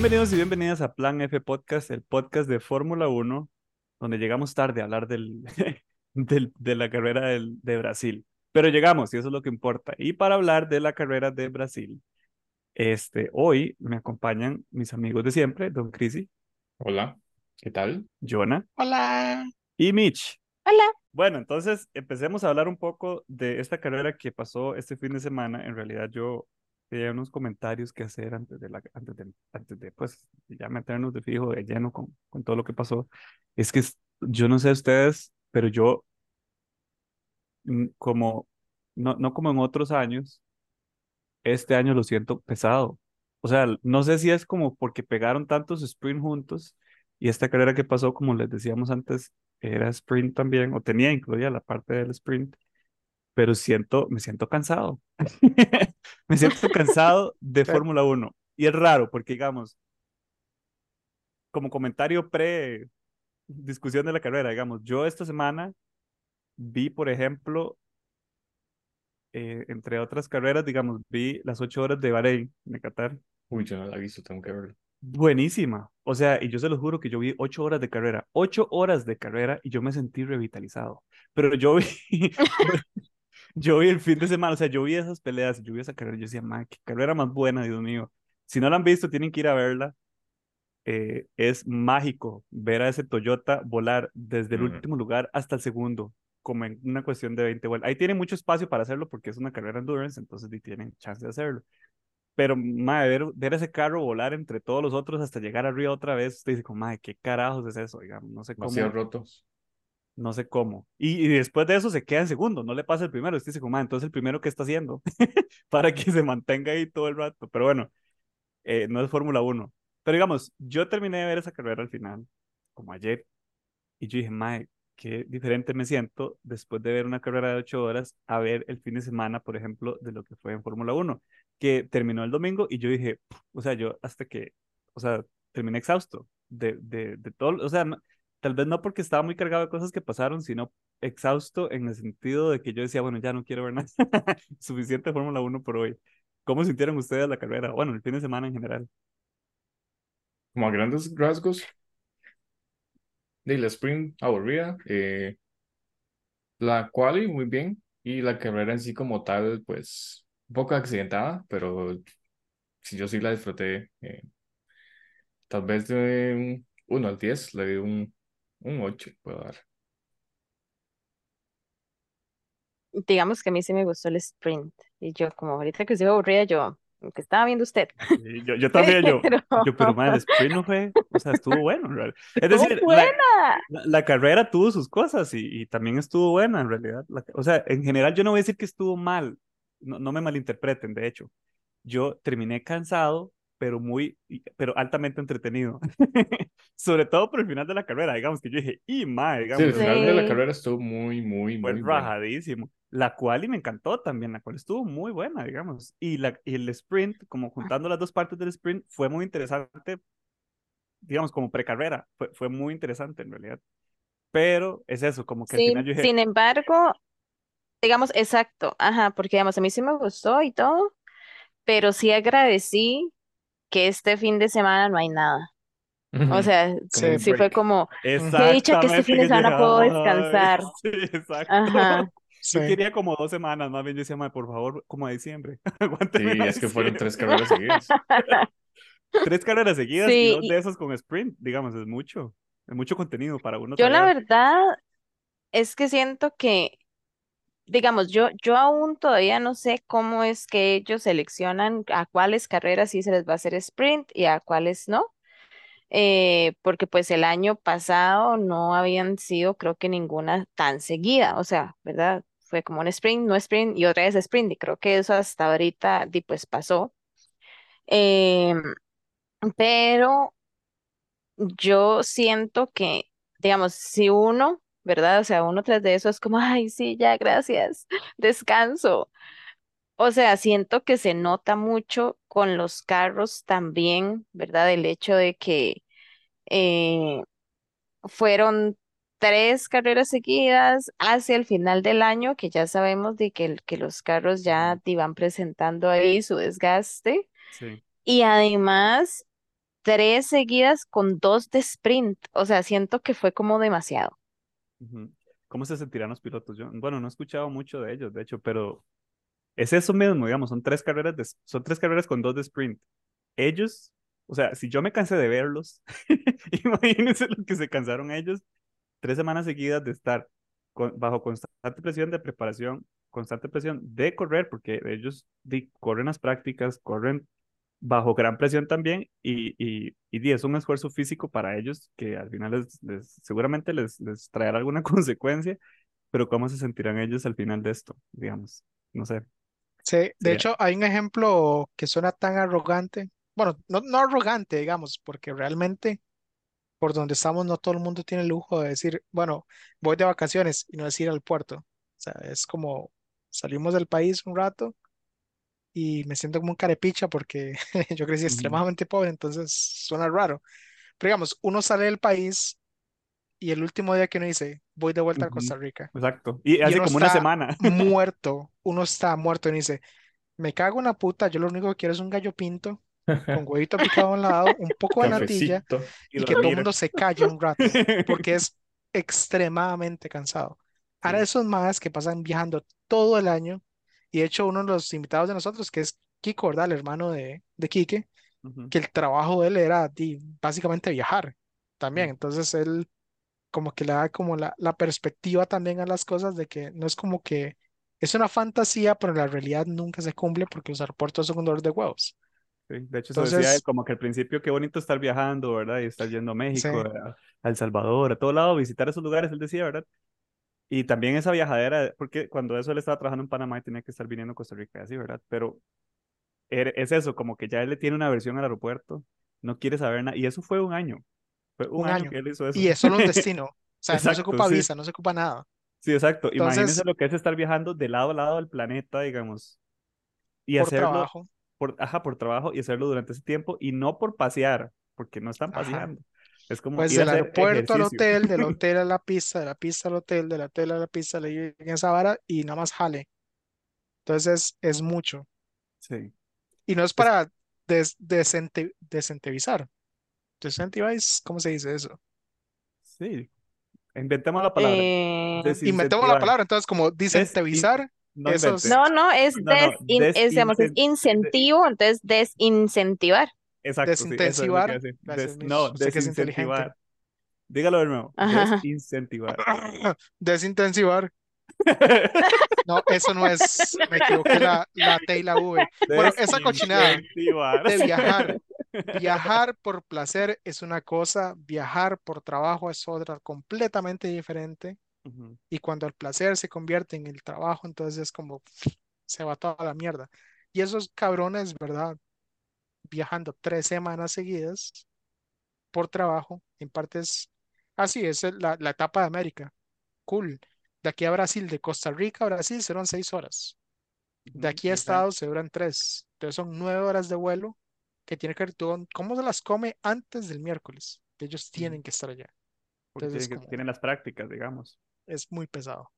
Bienvenidos y bienvenidas a Plan F Podcast, el podcast de Fórmula 1, donde llegamos tarde a hablar del, del- de la carrera del- de Brasil. Pero llegamos y eso es lo que importa. Y para hablar de la carrera de Brasil, este, hoy me acompañan mis amigos de siempre, Don Crisi, Hola, ¿qué tal? Jonah Hola. y Mitch. Hola. Bueno, entonces empecemos a hablar un poco de esta carrera que pasó este fin de semana. En realidad yo tenía unos comentarios que hacer antes de, la, antes de, antes de pues, ya meternos de fijo, de lleno con, con todo lo que pasó. Es que yo no sé ustedes, pero yo, mm, como, no, no como en otros años, este año lo siento pesado. O sea, no sé si es como porque pegaron tantos sprint juntos y esta carrera que pasó, como les decíamos antes, era sprint también, o tenía incluida la parte del sprint, pero siento, me siento cansado. Me siento cansado de. Fórmula 1. Y es raro porque, digamos, como comentario pre discusión de la carrera, digamos, yo esta semana vi, por ejemplo, eh, entre otras carreras, digamos, vi las ocho horas de Bahrein, de Qatar. Uy, yo no la he visto, tengo que verlo. Buenísima. O sea, y yo se los juro que yo vi ocho horas de carrera, ocho horas de carrera y yo me sentí revitalizado. Pero yo vi, yo vi el fin de semana, o sea, yo vi esas peleas, yo vi esa carrera, yo decía, man, qué carrera más buena, Dios mío. Si no la han visto, tienen que ir a verla. Eh, es mágico ver a ese Toyota volar desde el último lugar hasta el segundo, como en una cuestión de 20 vueltas. Ahí tiene mucho espacio para hacerlo porque es una carrera endurance, entonces tienen chance de hacerlo. Pero, madre, ver, ver ese carro volar entre todos los otros hasta llegar arriba otra vez, usted dice, como, madre, ¿qué carajos es eso? Digamos, no sé cómo, Demasiado rotos. No sé cómo. Y, después de eso se queda en segundo, no le pasa el primero. Usted dice, como, madre, entonces el primero, ¿qué está haciendo? Para que se mantenga ahí todo el rato. Pero bueno, eh, no es Fórmula 1. Pero digamos, yo terminé de ver esa carrera al final, como ayer, y yo dije, madre, qué diferente me siento después de ver una carrera de ocho horas a ver el fin de semana, por ejemplo, de lo que fue en Fórmula 1, que terminó el domingo y yo dije, o sea, yo hasta que, o sea, terminé exhausto de, de, de todo, o sea, no- tal vez no porque estaba muy cargado de cosas que pasaron, sino exhausto en el sentido de que yo decía, bueno, ya no quiero ver nada, suficiente Fórmula 1 por hoy. ¿Cómo sintieron ustedes la carrera? Bueno, el fin de semana en general. Como a grandes rasgos, de la sprint aburrida, eh, la quali muy bien, y la carrera en sí como tal, pues, un poco accidentada, pero si yo sí la disfruté. eh, tal vez de un 1 al 10, le di un, un 8, puedo dar. Digamos que a mí sí me gustó el sprint. Y yo, como ahorita que estoy aburrida, yo, que estaba viendo usted. Yo, yo también, yo, Pero yo, pero madre, el sprint no fue, o sea, estuvo bueno, en realidad. Es estuvo decir, la, buena. la, la carrera tuvo sus cosas y, y también estuvo buena, en realidad. La- o sea, en general yo no voy a decir que estuvo mal, no, no me malinterpreten, de hecho. Yo terminé cansado, pero muy, pero altamente entretenido. Sobre todo por el final de la carrera, digamos, que yo dije, y madre, Sí, el digamos, final de la Sí. carrera estuvo muy, muy, fue muy rajadísimo. La cual y me encantó también, la cual estuvo muy buena, digamos. Y, la, y el sprint, como juntando las dos partes del sprint, fue muy interesante, digamos, como precarrera. Fue, fue muy interesante en realidad. Pero es eso, como que al Sí, final yo dije, sin embargo, digamos, exacto, ajá, porque digamos, a mí sí me gustó y todo, pero sí agradecí que este fin de semana no hay nada. O sea, sí, sí fue como, qué dicha que este fin de semana puedo descansar. Sí, exacto. Ajá. Yo quería como dos semanas, más bien yo decía, "Mae, por favor, como a diciembre. Sí, a es que fueron tres diciembre". carreras seguidas. Tres carreras seguidas y dos de esas con sprint, digamos, es mucho. Es mucho contenido para uno yo la verdad es que siento que, digamos, yo, yo aún todavía no sé cómo es que ellos seleccionan a cuáles carreras sí se les va a hacer sprint y a cuáles no. eh, porque pues el año pasado no habían sido, creo que ninguna tan seguida, o sea, ¿verdad? Fue como un sprint, no sprint y otra vez sprint, y creo que eso hasta ahorita pues pasó. Em, pero yo siento que, digamos, si uno, ¿verdad? O sea, uno tras de eso es como, ay, sí, ya, gracias, descanso. O sea, siento que se nota mucho con los carros también, ¿verdad? El hecho de que eh, fueron tres carreras seguidas hacia el final del año, que ya sabemos de que, que los carros ya te van presentando ahí su desgaste. Sí. Y además tres seguidas con dos de sprint. O sea, siento que fue como demasiado. ¿Cómo se sentirán los pilotos? Bueno, no he escuchado mucho de ellos, de hecho, pero es eso mismo, digamos, son tres carreras de, son tres carreras con dos de sprint. Ellos, o sea, si yo me cansé de verlos, imagínense lo que se cansaron ellos, tres semanas seguidas de estar bajo constante presión de preparación, constante presión de correr, porque ellos di- corren las prácticas, corren bajo gran presión también y, y, y es un esfuerzo físico para ellos que al final les, les- seguramente les, les traerá alguna consecuencia, pero ¿cómo se sentirán ellos al final de esto? Digamos, no sé. Sí, de Sí. hecho, hay un ejemplo que suena tan arrogante. Bueno, no, no arrogante, digamos, porque realmente por donde estamos no todo el mundo tiene el lujo de decir, bueno, voy de vacaciones y no decir al puerto. O sea, es como salimos del país un rato y me siento como un carepicha porque yo crecí extremadamente pobre, entonces suena raro. Pero digamos, uno sale del país y el último día que uno dice, voy de vuelta a Costa Rica Exacto. Y y hace como una semana. muerto, uno está muerto y dice, me cago en la puta, yo lo único que quiero es un gallo pinto con huevito picado a un lado, un poco de natilla. Y y que todo el mundo se calle un rato, porque es extremadamente cansado. Ahora esos más que pasan viajando todo el año, y de hecho uno de los invitados de nosotros, que es Kiko, ¿verdad? El hermano de, de Quique, Ujú, que el trabajo de él era básicamente viajar también. Entonces él como que le da como la, la perspectiva también a las cosas de que no es como que es una fantasía, pero la realidad nunca se cumple porque los aeropuertos son un dolor de huevos. sí. De hecho, eso decía él, Entonces, como que al principio qué bonito estar viajando, ¿verdad? Y estar yendo a sí, México, a, a El Salvador, a todo lado, visitar esos lugares, él decía, ¿verdad? Y también esa viajadera, porque cuando eso él estaba trabajando en Panamá y tenía que estar viniendo a Costa Rica, así, ¿verdad? Pero er- es eso, como que ya él le tiene una versión al aeropuerto, no quiere saber nada, y eso fue un año, fue un un año año. que él hizo eso. Y es solo un destino. O sea, no se Exacto, ocupa sí, visa, no se ocupa nada. sí, exacto. Imagínense Entonces, lo que es estar viajando de lado a lado del planeta, digamos, y por hacerlo trabajo, por, ajá, por trabajo y hacerlo durante ese tiempo y no por pasear, porque no están ajá. Paseando. Es como Pues del aeropuerto al hotel, del hotel a la pista, de la pista al hotel, del hotel a la pista, le lleguen esa vara y nada más jale. Entonces es mucho. Sí. Y no es para des, desente-. Desincentivize, ¿cómo se dice eso? sí. Inventemos la palabra. Eh, Inventemos la palabra, entonces como Des, in- desincentivizar, no es, no, no, es No, des, es, digamos, es incentivo, entonces desincentivar. Exacto, sí, eso es lo que desintensivar. iba a decir. Gracias, Des- Mish. no, inteligente. desincentivar. Dígalo de nuevo. Ajá. Desincentivar. Desintensivar. No, eso no es, me equivoqué la, la T y la V. Bueno, esa cochinada Desincentivar. de viajar. Viajar por placer es una cosa, viajar por trabajo es otra completamente diferente. Ujú, Y cuando el placer se convierte en el trabajo, entonces es como se va toda la mierda. Y esos cabrones, ¿verdad? Viajando tres semanas seguidas por trabajo, en partes así es el- la, la etapa de América. Cool. De aquí a Brasil, de Costa Rica a Brasil serán seis horas. De aquí a Estados se duran tres. Entonces son nueve horas de vuelo que tiene que ver todo. ¿Cómo se las come antes del miércoles? Ellos tienen Ujú. que estar allá. Entonces tienen, como, tienen las prácticas, digamos. es muy pesado.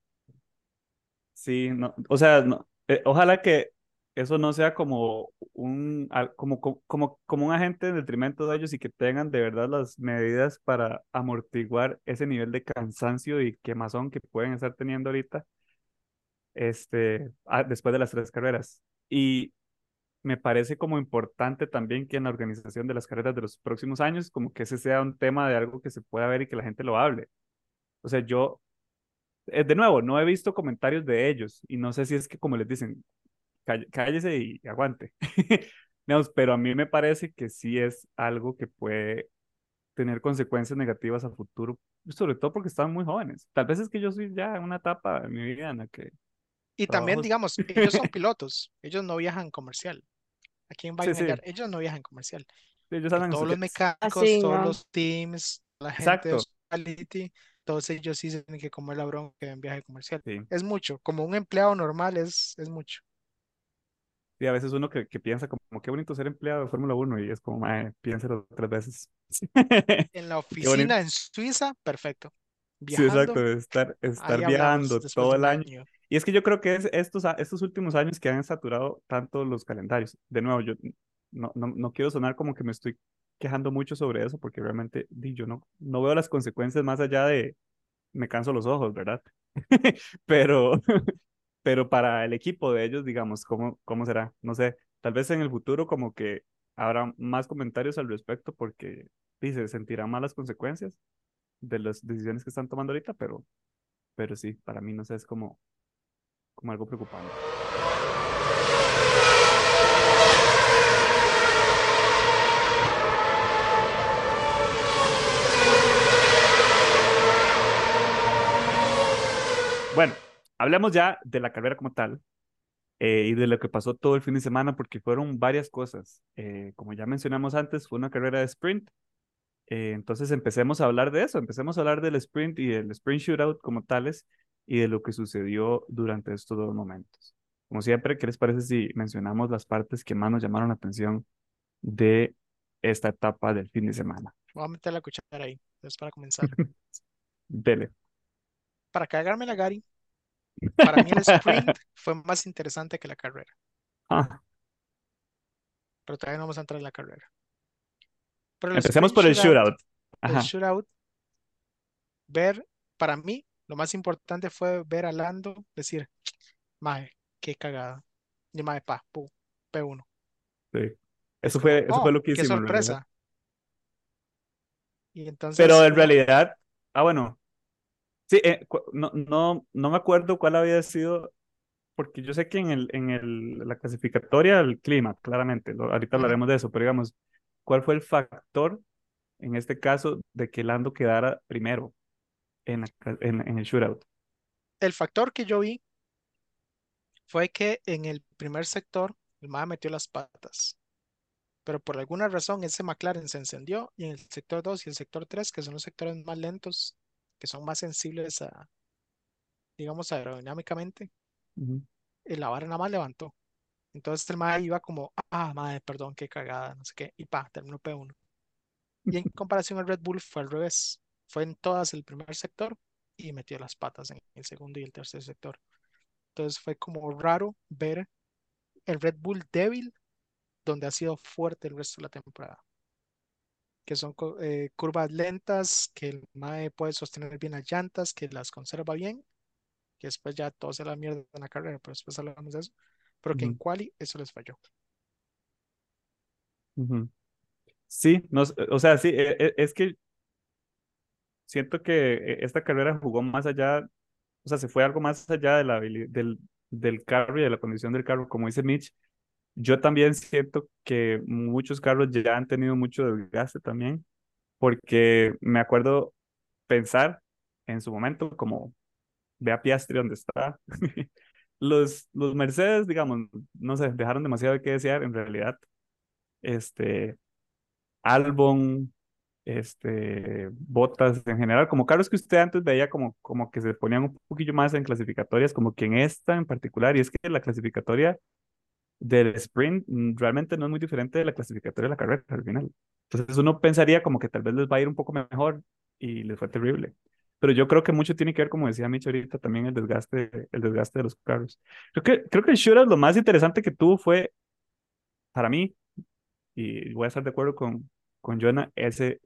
Sí, no, o sea, no, eh, ojalá que eso no sea como un, como, como, como, un agente en detrimento de ellos y que tengan de verdad las medidas para amortiguar ese nivel de cansancio y quemazón que pueden estar teniendo ahorita, este, ah, después de las tres carreras. Y me parece como importante también que en la organización de las carreras de los próximos años, como que ese sea un tema de algo que se pueda ver y que la gente lo hable. O sea, yo, eh, de nuevo, no he visto comentarios de ellos y no sé si es que como les dicen, "Cáll- cállese y aguante. Digamos, pero a mí me parece que sí es algo que puede tener consecuencias negativas a futuro, sobre todo porque están muy jóvenes. Tal vez es que yo soy ya en una etapa de mi vida en la que Y también, digamos, ellos son pilotos. Ellos no viajan comercial. ¿A quién va a Sí, sí? Ellos no viajan comercial. ellos todos los mecánicos, Así, todos ¿no? los teams, la gente de Exacto, hospitality, todos ellos sí se tienen que comer la bronca en viaje comercial. sí. Es mucho. Como un empleado normal es, es mucho. Y a veces uno que, que piensa como, qué bonito ser empleado de Fórmula 1 y es como, mae, piénselo tres veces. En la oficina en Suiza, perfecto. Sí, exacto, Viajando, estar, estar viajando todo el año. año. Y es que yo creo que es estos, estos últimos años que han saturado tanto los calendarios. De nuevo, yo no, no, no quiero sonar como que me estoy quejando mucho sobre eso porque realmente yo no, no veo las consecuencias más allá de me canso los ojos, ¿verdad? pero, pero para el equipo de ellos, digamos, ¿cómo, ¿cómo será? No sé, tal vez en el futuro como que habrá más comentarios al respecto porque dice, sentirán más las consecuencias de las decisiones que están tomando ahorita, pero, pero sí, para mí no sé, es como, como algo preocupante. Bueno, hablemos ya de la carrera como tal eh, y de lo que pasó todo el fin de semana, porque fueron varias cosas. Eh, como ya mencionamos antes, fue una carrera de sprint. Eh, entonces empecemos a hablar de eso, empecemos a hablar del sprint y del sprint shootout como tales y de lo que sucedió durante estos dos momentos. Como siempre, ¿qué les parece si mencionamos las partes que más nos llamaron la atención de esta etapa del fin de semana? Voy a meter la cuchara ahí, entonces para comenzar. Dele. Para cagarme la Gary, para mí el sprint fue más interesante que la carrera, Ah, pero todavía no vamos a entrar en la carrera. Pero el empecemos por el shootout, el shootout, ver, para mí, lo más importante fue ver a Lando decir, mae, qué cagada. Y mae, pa, pu, P1. Sí. Es Eso fue, eso fue oh, lo que qué hicimos en realidad. sorpresa. Y entonces Pero en realidad, ah, bueno, sí, eh, no, no, no me acuerdo cuál había sido, porque yo sé que en el, en el, la clasificatoria, el clima, claramente, lo- ahorita hablaremos de eso, pero digamos, ¿cuál fue el factor en este caso de que Lando quedara primero en, la en, en el shootout? El factor que yo vi fue que en el primer sector el mae metió las patas, pero por alguna razón ese McLaren se encendió y en el sector 2 y el sector 3, que son los sectores más lentos, que son más sensibles a, digamos, aerodinámicamente, Ujú, eh, la vara nada más levantó. Entonces el mae iba como, ah, madre, perdón, qué cagada, no sé qué, y pa, terminó P1. Y en comparación al Red Bull fue al revés, fue en todas el primer sector y metió las patas en el segundo y el tercer sector. Entonces fue como raro ver el Red Bull débil donde ha sido fuerte el resto de la temporada. Que son eh, curvas lentas, que el MAE puede sostener bien las llantas, que las conserva bien, que después ya todo se la mierda en la carrera, pero después hablamos de eso. Pero que en quali eso les falló. Sí, no, o sea, sí, e- e- es que siento que eh, esta carrera jugó más allá, o sea, se fue algo más allá de la del, del carro y de la condición del carro, como dice Mitch. Yo también siento que muchos carros ya han tenido mucho desgaste también, porque me acuerdo pensar en su momento, como ve a Piastri donde está. Los, los Mercedes, digamos, no sé, dejaron demasiado de qué desear en realidad. Este, Albon, este, Bottas en general, como carros que usted antes veía como, como que se ponían un poquillo más en clasificatorias, como que en esta en particular, y es que la clasificatoria del sprint mm, realmente no es muy diferente de la clasificatoria de la carrera al final. Entonces uno pensaría como que tal vez les va a ir un poco mejor y les fue terrible. Pero yo creo que mucho tiene que ver, como decía Micho ahorita, también el desgaste, el desgaste de los carros. Creo que, creo que el shootout lo más interesante que tuvo fue, para mí, y voy a estar de acuerdo con, con Jonah, ese,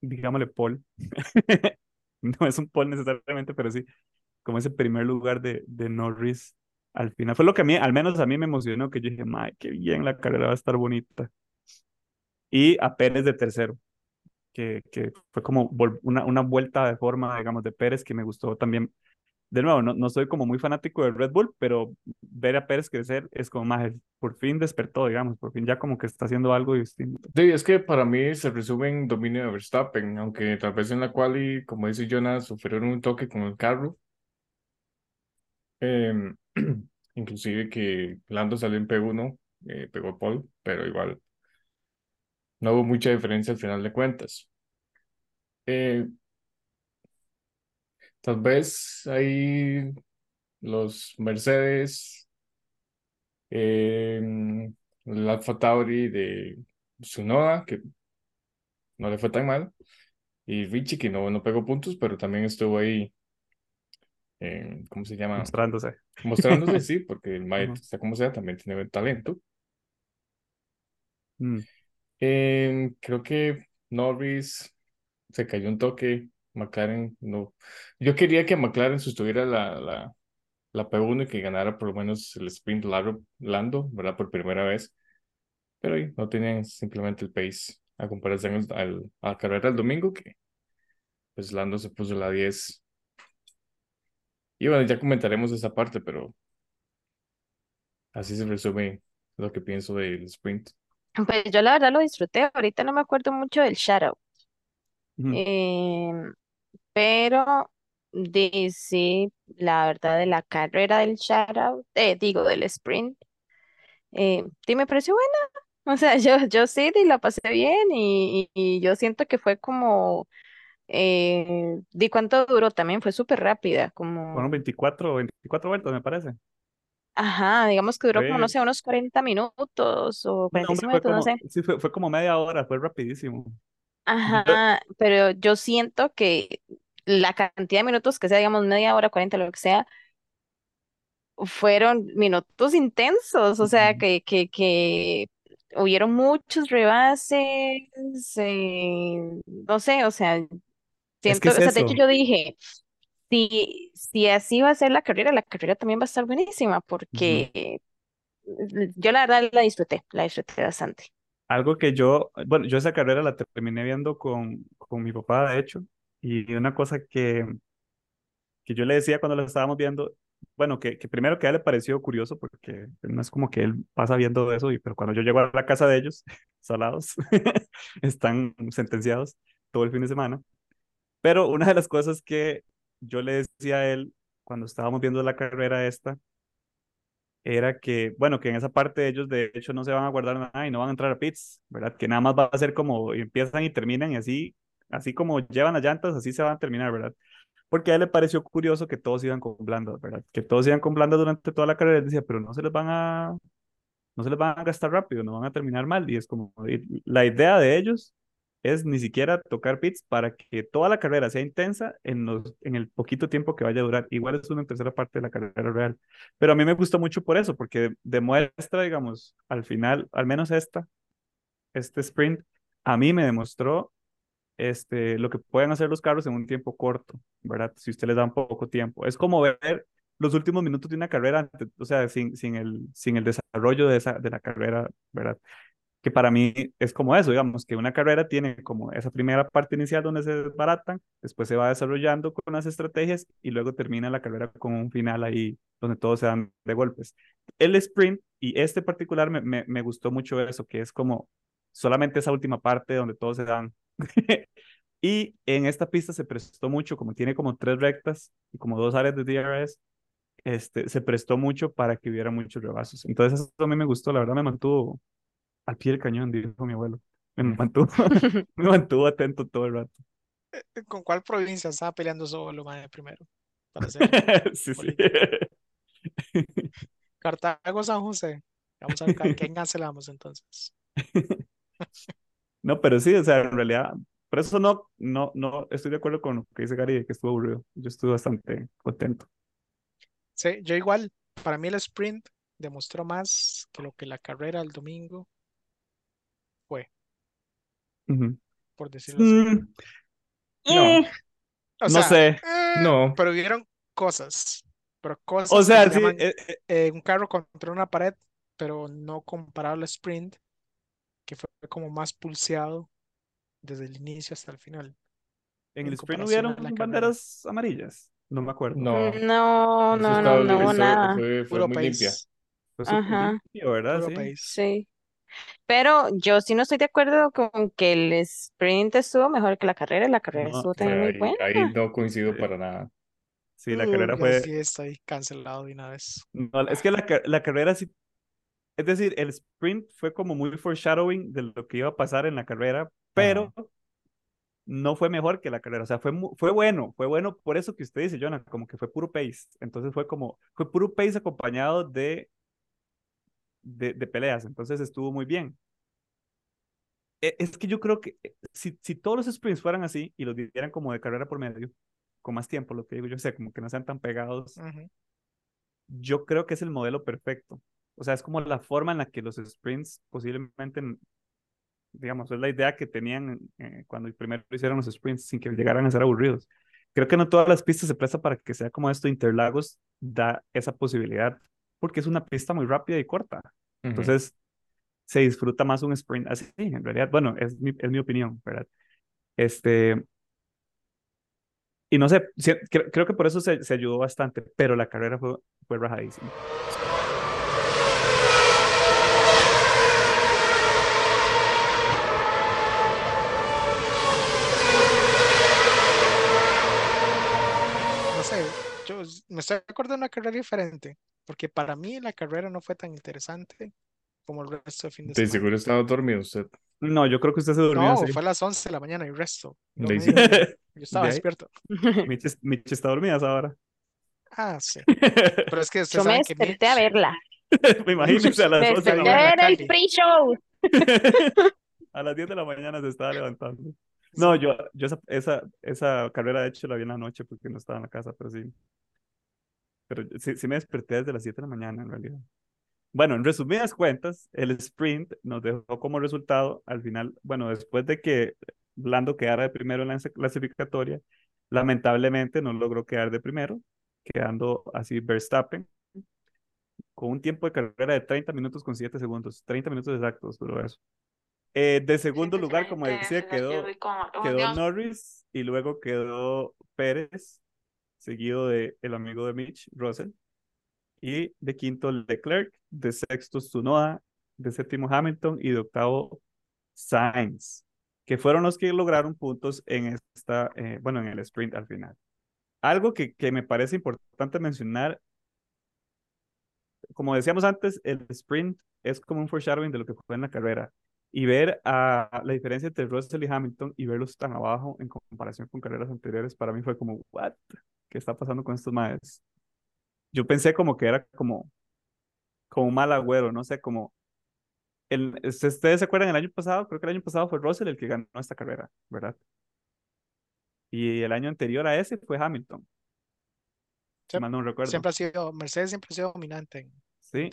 digámosle, Paul. No es un Paul necesariamente, pero sí, como ese primer lugar de, de Norris al final. Fue lo que a mí, al menos a mí me emocionó, que yo dije, madre, qué bien, la carrera va a estar bonita. Y a Pérez de tercero, que, que fue como una, una vuelta de forma, digamos, de Pérez que me gustó también. De nuevo, no, no soy como muy fanático del Red Bull, pero ver a Pérez crecer es como más, por fin despertó, digamos, por fin ya como que está haciendo algo distinto. Sí, es que para mí se resume en dominio de Verstappen, aunque tal vez en la quali, como dice Jonas, sufrieron un toque con el carro. Em, inclusive que Lando salió en P1, eh, pegó Paul, pero igual no hubo mucha diferencia al final de cuentas. Eh, tal vez ahí los Mercedes, em, el Alfa Tauri de Tsunoda, que no le fue tan mal, y Richie, que no, no pegó puntos, pero también estuvo ahí, em, ¿cómo se llama? Mostrándose. Mostrándose, sí, porque el Mae, sea como sea, también tiene talento. Mm. Em, creo que Norris se cayó un toque. McLaren no. Yo quería que McLaren sostuviera la, la, la P1 y que ganara por lo menos el sprint largo, Lando, ¿verdad? Por primera vez. Pero ahí no tenían simplemente el pace a comparación al, al- a la carrera del domingo, que pues Lando se puso la 10. Y bueno, ya comentaremos esa parte, pero así se resume lo que pienso del sprint. Pues yo la verdad lo disfruté. Ahorita no me acuerdo mucho del Shadow. Ujú. Em, pero de sí, la verdad de la carrera del Shadow, eh, digo, del sprint, eh, sí me pareció buena. O sea, yo, yo sí y la pasé bien y, y- y yo siento que fue como, eh, ¿de cuánto duró? También fue súper rápida, Fueron como, 24, 24 vueltas, me parece. ajá, digamos que duró como, no sé, unos 40 minutos o no, hombre, 45 fue minutos, no sé. sí, fue, fue como media hora, fue rapidísimo. Yo, Ajá, pero yo siento que la cantidad de minutos que sea, digamos, media hora, 40 lo que sea, fueron minutos intensos, o sea, que, que, que hubieron muchos rebases, eh, no sé, o sea, es que siento, es o sea, de hecho eso. yo dije, si, si así va a ser la carrera, la carrera también va a estar buenísima, porque yo la verdad la disfruté, la disfruté bastante. Algo que yo, bueno, yo esa carrera la terminé viendo con, con mi papá, de hecho, y una cosa que, que yo le decía cuando la estábamos viendo, bueno, que, que primero que a él le pareció curioso, porque no es como que él pasa viendo eso, y, pero cuando yo llego a la casa de ellos, salados, están sentenciados todo el fin de semana. Pero una de las cosas que yo le decía a él cuando estábamos viendo la carrera esta, era que, bueno, que en esa parte ellos de hecho no se van a guardar nada y no van a entrar a pits, ¿verdad? Que nada más va a ser como empiezan y terminan y así, así como llevan las llantas, así se van a terminar, ¿verdad? Porque a él le pareció curioso que todos iban con blandas, ¿verdad? Que todos iban con blandas durante toda la carrera. Él decía, pero no se les van a, no se les van a gastar rápido, no van a terminar mal. Y es como, la idea de ellos es ni siquiera tocar pits para que toda la carrera sea intensa en, los, en el poquito tiempo que vaya a durar. Igual es una tercera parte de la carrera real. Pero a mí me gustó mucho por eso, porque demuestra, digamos, al final, al menos esta, este sprint, a mí me demostró este, lo que pueden hacer los carros en un tiempo corto, ¿verdad? Si usted les da poco tiempo. Es como ver los últimos minutos de una carrera, o sea, sin, sin, el, sin el desarrollo de, esa, de la carrera, ¿verdad? Que para mí es como eso, digamos, que una carrera tiene como esa primera parte inicial donde se desbaratan, después se va desarrollando con las estrategias y luego termina la carrera con un final ahí donde todos se dan de golpes. El sprint y este particular me, me, me gustó mucho eso, que es como solamente esa última parte donde todos se dan y en esta pista se prestó mucho, como tiene como tres rectas y como dos áreas de DRS, este, se prestó mucho para que hubiera muchos rebasos. Entonces eso a mí me gustó, la verdad me mantuvo al pie del cañón, dijo mi abuelo. Me mantuvo, me mantuvo atento todo el rato. ¿Con cuál provincia estaba peleando solo, mae, primero? Para ser Sí, sí. Cartago, San José. Vamos a ver a quién cancelamos entonces. No, pero sí, o sea, en realidad, por eso no, no, no estoy de acuerdo con lo que dice Gary de que estuvo aburrido. Yo estuve bastante contento. Sí, yo igual, para mí el sprint demostró más que lo que la carrera el domingo Por decirlo así. Mm, No, eh, O no sea, sé. eh, no. pero hubieron cosas, pero O cosas que sea, se sí, llaman eh, un carro contra una pared, pero no comparable al sprint, que fue como más pulseado desde el inicio hasta el final, en en el sprint hubieron a carrera. banderas amarillas. No me acuerdo. No, No, no, no, no eso nada. fue, fue limpia. Ajá, limpio, ¿verdad? puro Sí. pace. sí. Pero yo sí no estoy de acuerdo con que el sprint estuvo mejor que la carrera. La carrera No, estuvo también sea, muy ahí, buena. ahí no coincido para nada. sí, la Uh, carrera fue. sí estoy cancelado de una vez. No, es que la, la carrera sí. Es decir, el sprint fue como muy foreshadowing de lo que iba a pasar en la carrera, pero Ajá. no fue mejor que la carrera. O sea, fue, fue bueno, fue bueno por eso que usted dice, Jonah, como que fue puro pace. Entonces fue como, fue puro pace acompañado de, de, de peleas. Entonces estuvo muy bien. E- Es que yo creo que eh, si, si todos los sprints fueran así y los dieran como de carrera por medio, con más tiempo, lo que digo yo, sé, como que no sean tan pegados, yo creo que es el modelo perfecto. O sea, es como la forma en la que los sprints posiblemente digamos, es la idea que tenían eh, cuando primero hicieron los sprints sin que llegaran a ser aburridos. Creo que no todas las pistas se prestan para que sea como esto. Interlagos da esa posibilidad porque es una pista muy rápida y corta. Entonces, se disfruta más un sprint así, en realidad. Bueno, es mi, es mi opinión, ¿verdad? Este, y no sé, creo, creo que por eso se, se ayudó bastante, pero la carrera fue, fue rajadísima. No sé, yo me estoy acordando de una carrera diferente, porque para mí la carrera no fue tan interesante como el resto del fin de De semana. seguro estaba dormido usted. No, yo creo que usted se durmió No, así. fue a las 11 de la mañana y resto. No De me que yo estaba De despierto. Mitch, Mitch está dormida ahora. Ah, sí. Pero es que ustedes Yo me que desperté a verla. Me imagino a las Me 11 de la mañana. ver el pre-show. A las 10 de la mañana se estaba levantando. No, yo, yo esa, esa, esa carrera de hecho la vi en la noche porque no estaba en la casa, pero sí. Pero sí, sí me desperté desde las 7 de la mañana en realidad. Bueno, en resumidas cuentas, el sprint nos dejó como resultado al final, bueno, después de que Lando quedara de primero en la clasificatoria, lamentablemente no logró quedar de primero, quedando así Verstappen con un tiempo de carrera de 30 minutos con 7 segundos, 30 minutos exactos, duró eso. Eh, de segundo lugar, como decía, quedó, quedó Norris y luego quedó Pérez, seguido de el amigo de Mitch, Russell, y de quinto Leclerc, de sexto Tsunoda, de séptimo Hamilton y de octavo Sainz, que fueron los que lograron puntos en esta, eh, bueno, en el sprint al final. Algo que, que me parece importante mencionar, como decíamos antes, el sprint es como un foreshadowing de lo que fue en la carrera. Y ver a la diferencia entre Russell y Hamilton y verlos tan abajo en comparación con carreras anteriores, para mí fue como, ¿what? ¿Qué está pasando con estos maes? Yo pensé como que era como, como un mal agüero, no sé, como... El, ¿Ustedes se acuerdan el año pasado? Creo que el año pasado fue Russell el que ganó esta carrera, ¿verdad? Y el año anterior a ese fue Hamilton. Si Sí, mal no recuerdo. siempre ha sido, Mercedes siempre ha sido dominante en Sí,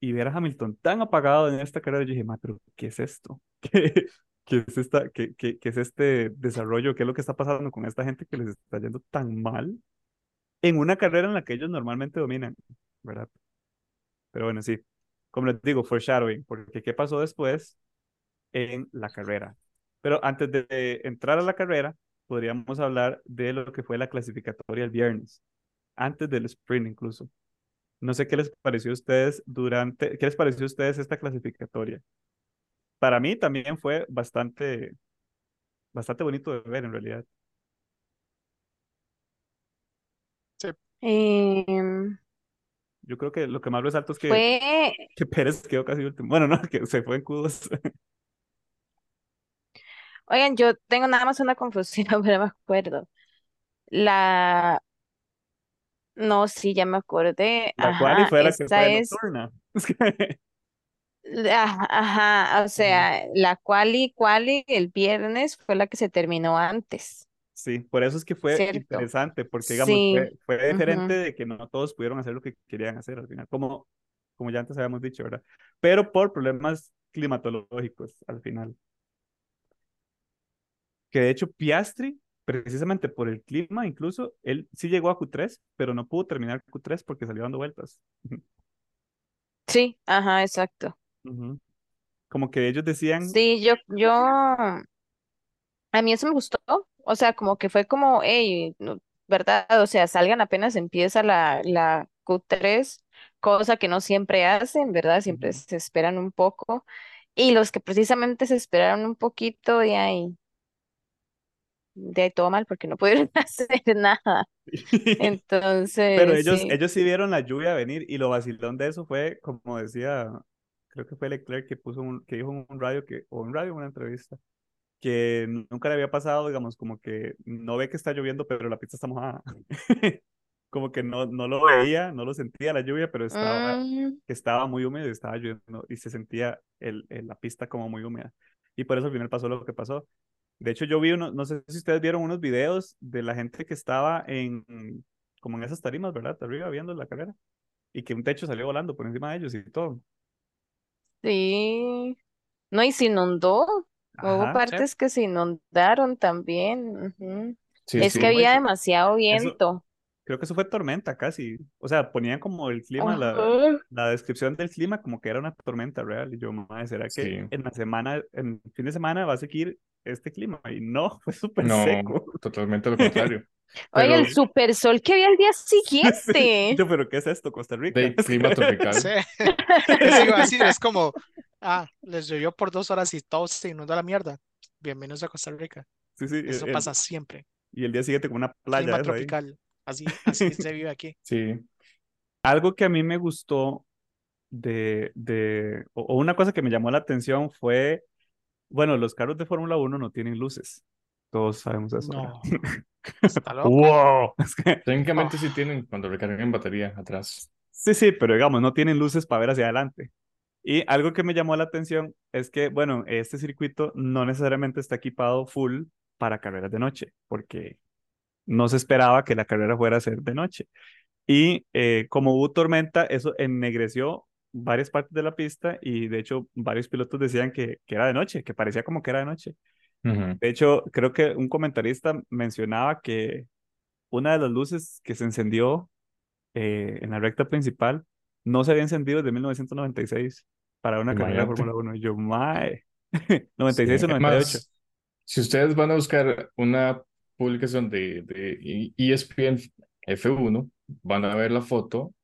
y, ver a Hamilton tan apagado en esta carrera, yo dije, "Ma, pero ¿qué es esto? ¿Qué, qué es esta, qué, qué- qué es este desarrollo? ¿Qué es lo que está pasando con esta gente que les está yendo tan mal en una carrera en la que ellos normalmente dominan, ¿verdad? Pero bueno, sí, como les digo, foreshadowing, porque ¿qué pasó después en la carrera? Pero antes de entrar a la carrera, podríamos hablar de lo que fue la clasificatoria el viernes, antes del sprint incluso. No sé qué les pareció a ustedes durante, qué les pareció a ustedes esta clasificatoria. Para mí también fue bastante, bastante bonito de ver en realidad. Em, Yo creo que lo que más resalto es que, fue, que Pérez quedó casi último. Bueno, no, que se fue en Q2. oigan, yo tengo nada más una confusión, pero me acuerdo. La, no, sí, ya me acordé. La cual y Ajá, fue la que esta fue es, nocturna. Ajá, o sea, la quali, quali el viernes fue la que se terminó antes, Sí, por eso es que fue ¿cierto? interesante, porque digamos, Sí, fue, fue diferente de que no todos pudieron hacer lo que querían hacer al final, como, como ya antes habíamos dicho, ¿verdad? Pero por problemas climatológicos al final. Que de hecho Piastri, precisamente por el clima, incluso, él sí llegó a Q3, pero no pudo terminar Q3 porque salió dando vueltas. Sí, ajá, exacto. Ujú. Como que ellos decían, Sí, yo, yo, a mí eso me gustó, o sea, como que fue como, hey, ¿verdad? O sea, salgan apenas empieza la, la Q3, cosa que no siempre hacen, ¿verdad? Siempre Ujú. se esperan un poco, y los que precisamente se esperaron un poquito, de ahí, de ahí todo mal, porque no pudieron hacer nada. Pero Entonces, ellos, sí, ellos sí vieron la lluvia venir y lo vacilón de eso fue, como decía, creo que fue Leclerc que puso un, que dijo en un radio que, o en radio en una entrevista, que nunca le había pasado, digamos, como que no ve que está lloviendo, pero la pista está mojada. Como que no, no lo veía, no lo sentía la lluvia, pero estaba, Mm, estaba muy húmedo y estaba lloviendo y se sentía el, el- la pista como muy húmeda. Y por eso al final pasó lo que pasó. De hecho, yo vi uno, no sé si ustedes vieron unos videos de la gente que estaba en, como en esas tarimas, ¿verdad? Arriba viendo la carrera. Y que un techo salió volando por encima de ellos y todo. Sí, No, y se inundó. Hubo Ajá. partes que se inundaron también. ujú. Sí, Es sí. que había Eso- demasiado eso- viento. Creo que eso fue tormenta casi. O sea, ponían como el clima, la, Ajá. la descripción del clima como que era una tormenta real. Y yo, madre, ¿será que Sí. en la semana, en el fin de semana va a seguir este clima? Y no, fue súper No, seco. totalmente lo contrario. Oye, el super sol que había al día Sí. siguiente. Yo, pero ¿qué es esto, Costa Rica? de clima tropical. Sí. Decir, es como, ah, les llovió por dos horas y todo se inundó a la mierda. Bienvenidos a Costa Rica. Sí, sí, Eso el- pasa siempre. y el día siguiente como una playa Clima ahí. tropical. Así, así se vive aquí. Sí, Algo que a mí me gustó de, de o, o una cosa que me llamó la atención fue, bueno, los carros de Fórmula 1 no tienen luces. Todos sabemos eso. No. Está loco. ¡Wow! Es que- técnicamente sí Ah. tienen cuando recargan en batería atrás. sí, sí, pero digamos, no tienen luces para ver hacia adelante. Y algo que me llamó la atención es que, bueno, este circuito no necesariamente está equipado full para carreras de noche, porque no se esperaba que la carrera fuera a ser de noche. Y eh, como hubo tormenta, eso ennegreció varias partes de la pista y de hecho varios pilotos decían que, que era de noche, que parecía como que era de noche. De hecho, creo que un comentarista mencionaba que una de las luces que se encendió eh, en la recta principal no se había encendido desde 1996 para una carrera de. Fórmula 1. Y yo, mae, Sí, 96 o 98. además, si ustedes van a buscar una publicación de, de E- ESPN F1, van a ver la foto.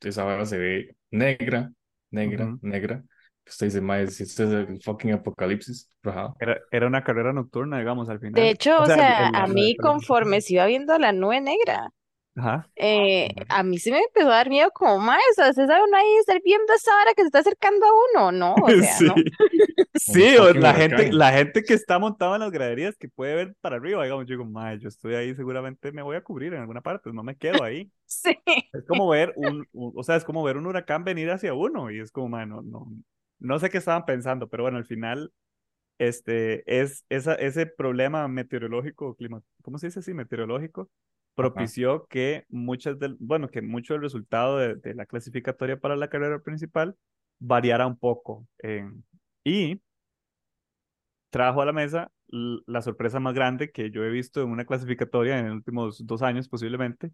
Esa vara se ve negra, negra, negra. Usted dice, mae, si este es el fucking apocalipsis. Ajá. Era, era una carrera nocturna, digamos, al final. De hecho, o el- sea, el- a la- mí conforme se iba viendo la nube negra, Ajá. eh, a mí se me empezó a dar miedo como, más, o sea, sabe uno ahí estar viendo esa hora que se está acercando a uno, ¿no? O sea, Sí, ¿no? sí, o la gente, la gente que está montada en las graderías que puede ver para arriba, digamos, yo digo, mae, yo estoy ahí, seguramente me voy a cubrir en alguna parte, no me quedo ahí. Sí. Es como ver un, un- o sea, es como ver un huracán venir hacia uno y es como, mae, no, no, no sé qué estaban pensando, pero bueno, al final, este, es esa, ese problema meteorológico, clima, ¿cómo se dice así? Meteorológico, propició que muchas del, bueno, que mucho del resultado de, de la clasificatoria para la carrera principal variara un poco. en- y trajo a la mesa la sorpresa más grande que yo he visto en una clasificatoria en los últimos dos años posiblemente,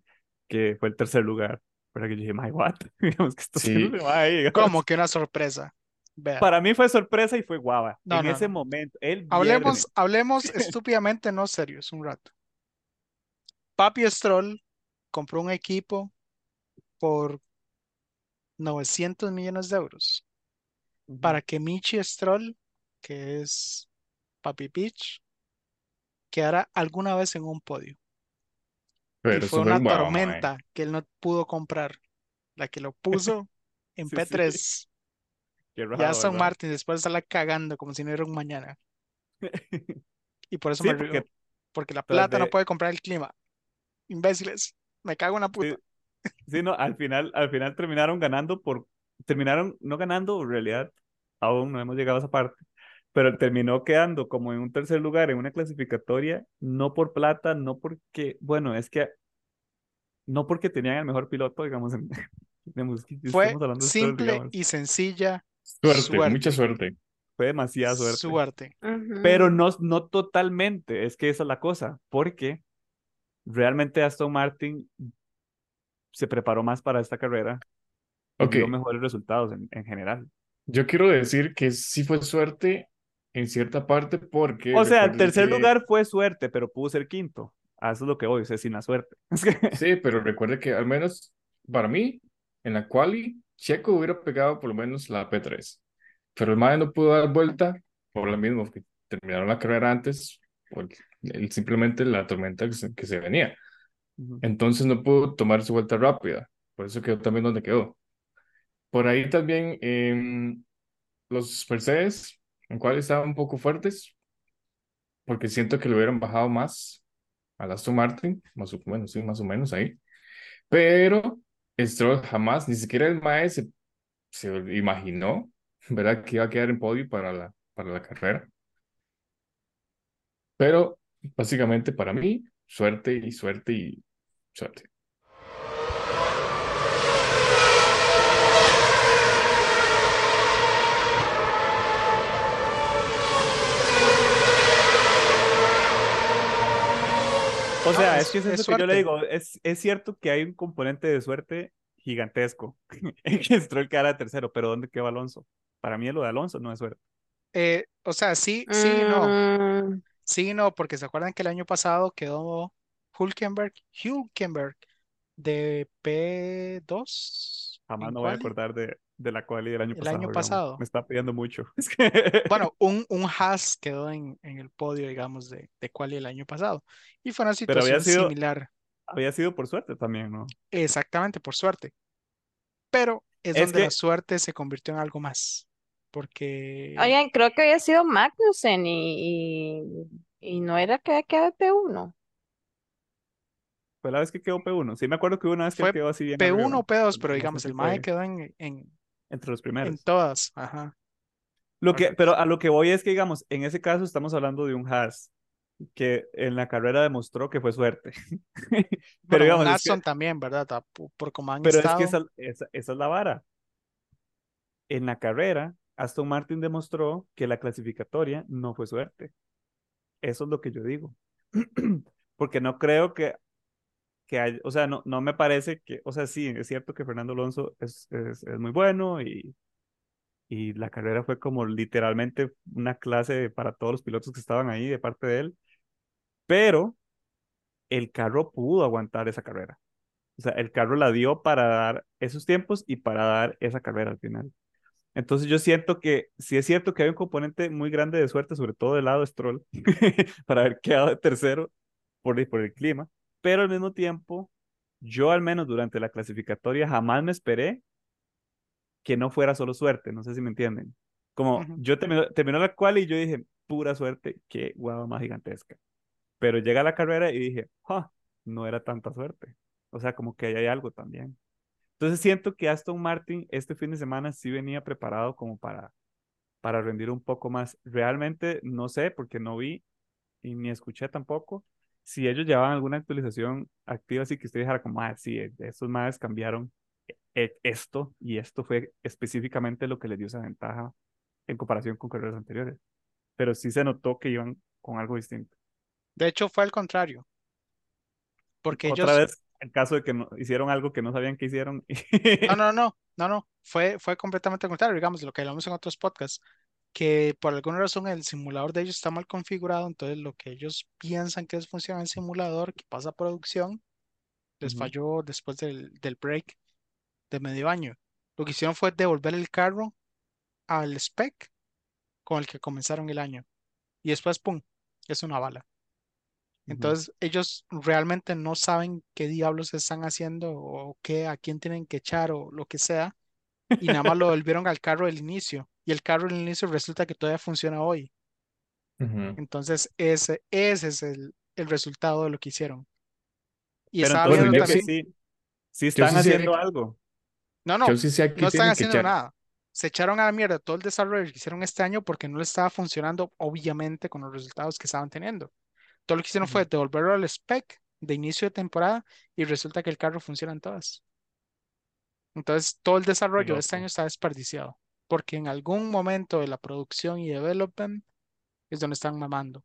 que fue el tercer lugar. Para que yo dije, my what? Digamos que está Sí. ahí. Como que una sorpresa. Vea. Para mí fue sorpresa y fue guava. No, en no, ese no. momento, el Hablemos, hablemos estúpidamente, no serios, un rato. Papi Stroll compró un equipo por 900 millones de euros para que Michi Stroll, que es Papi Peach, quedara alguna vez en un podio. Pero y fue fue una tormenta que él no pudo comprar. La que lo puso en Sí, sí. P3. Qué Ya Aston. Martin después de estarla cagando como si no hubiera un mañana. Y por eso Sí, me porque río. Porque la plata no de- puede comprar el clima. Imbéciles. Me cago en la puta. Sí, sí, no, al final, al final terminaron ganando por, terminaron no ganando, en realidad, aún no hemos llegado a esa parte, pero terminó quedando como en un tercer lugar en una clasificatoria, no por plata, no porque, bueno, es que, no porque tenían el mejor piloto, digamos, en, digamos, Fue simple digamos, y sencilla Suerte, Suerte. mucha suerte. fue demasiada suerte. suerte. Pero no, no totalmente, es que esa es la cosa, porque realmente Aston Martin se preparó más para esta carrera y Ok. dio mejores resultados en, en general. Yo quiero decir que sí fue suerte en cierta parte porque O sea, el tercer que- lugar fue suerte, pero pudo ser quinto. A eso es lo que voy, o sea, sin la suerte. Es que- Sí, pero recuerde que al menos para mí, en la quali, Checo hubiera pegado por lo menos la P3. Pero el Mae no pudo dar vuelta por lo mismo que terminaron la carrera antes, por el- simplemente la tormenta que se, que se venía. Entonces no pudo tomar su vuelta rápida. Por eso quedó también donde quedó. Por ahí también em, los Mercedes, en cual estaban un poco fuertes, porque siento que le hubieran bajado más al Aston Martin, más o menos, sí, más o menos ahí. Pero Stroll jamás, ni siquiera el Mae se, se imaginó, ¿verdad? Que iba a quedar en podio para la, para la carrera. Pero básicamente para mí, suerte y suerte y suerte. O sea, es- es que eso es es lo que yo le digo. Es, es cierto que hay un componente de suerte gigantesco en que Stroll quedara tercero, pero ¿dónde quedó Alonso? Para mí lo de Alonso no es suerte. Eh, o sea, sí, sí y no. Mm, Sí y no, porque se acuerdan que el año pasado quedó Hulkenberg, Hulkenberg de P2 Jamás me voy a acordar de, de la quali del año El pasado. año digamos. pasado. Me está pidiendo mucho. Es que- Bueno, un, un Haas quedó en, en el podio, digamos, de, de quali el año pasado. Y fue una Pero había situación sido- similar, había sido por suerte también, ¿no? exactamente por suerte. Pero es Es donde la que- suerte se convirtió en algo más. Porque Oigan, creo que había sido Magnussen y, y, y no era que había quedado P1. Fue la vez que quedó P1. Sí, me acuerdo que hubo una vez que Fue quedó así bien P1 arriba. o P2, pero digamos, el MAE quedó en, en, Entre los en primeros. todas. Ajá. Lo que, pero a lo que voy es que, digamos, en ese caso estamos hablando de un Haas que en la carrera demostró que fue suerte. pero Bueno, digamos, es que- Aston también, ¿verdad? Por, cómo han pero es estado. que esa, esa- esa es la vara. En la carrera, Aston Martin demostró que la clasificatoria no fue suerte. Eso es lo que yo digo. Porque no creo que, que haya, o sea, no, no me parece que, o sea, sí, es cierto que Fernando Alonso es, es, es muy bueno y, y la carrera fue como literalmente una clase para todos los pilotos que estaban ahí de parte de él, pero el carro pudo aguantar esa carrera. O sea, el carro la dio para dar esos tiempos y para dar esa carrera al final. Entonces yo siento que sí es cierto que hay un componente muy grande de suerte, sobre todo del lado de Stroll, para haber quedado de tercero por, por el clima, pero al mismo tiempo, yo al menos durante la clasificatoria jamás me esperé que no fuera solo suerte, no sé si me entienden. Como yo terminó, terminó la cual y yo dije, pura suerte, qué guava más gigantesca. Pero llega la carrera y dije, "Ah, no era tanta suerte. O sea, como que ahí hay algo también. Entonces siento que Aston Martin este fin de semana sí venía preparado como para, para rendir un poco más. Realmente no sé porque no vi y ni escuché tampoco si ellos llevaban alguna actualización activa así que usted dijera como, ah, sí, eh, estos madres cambiaron eh, esto y esto fue específicamente lo que les dio esa ventaja en comparación con carreras anteriores. Pero sí se notó que iban con algo distinto. De hecho, fue al contrario. Porque Otra ellos. vez, en caso de que no, hicieron algo que no sabían que hicieron. No, no, no, no, no. Fue, fue completamente al contrario, digamos, lo que hablamos en otros podcasts. Que por alguna razón el simulador de ellos está mal configurado. Entonces, lo que ellos piensan que es funciona el simulador, que pasa a producción, les falló después del, del break de medio año. Lo que hicieron fue devolver el carro al spec con el que comenzaron el año. Y después, ¡pum! Es una bala. Entonces, ellos realmente no saben qué diablos están haciendo o qué, a quién tienen que echar o lo que sea. Y nada más lo volvieron al carro del inicio. Y el carro del inicio resulta que todavía funciona hoy. Ujú. Entonces, ese, ese es el, el resultado de lo que hicieron. Y Pero estaba entonces viendo también. sí, sí están sí haciendo que- algo. No, no, sí no están haciendo nada. Se echaron a la mierda todo el desarrollo que hicieron este año porque no le estaba funcionando, obviamente, con los resultados que estaban teniendo. Todo lo que hicieron fue Ujú. devolverlo al spec de inicio de temporada y resulta que el carro funciona en todas. Entonces, todo el desarrollo de este año está desperdiciado porque en algún momento de la producción y development es donde están mamando.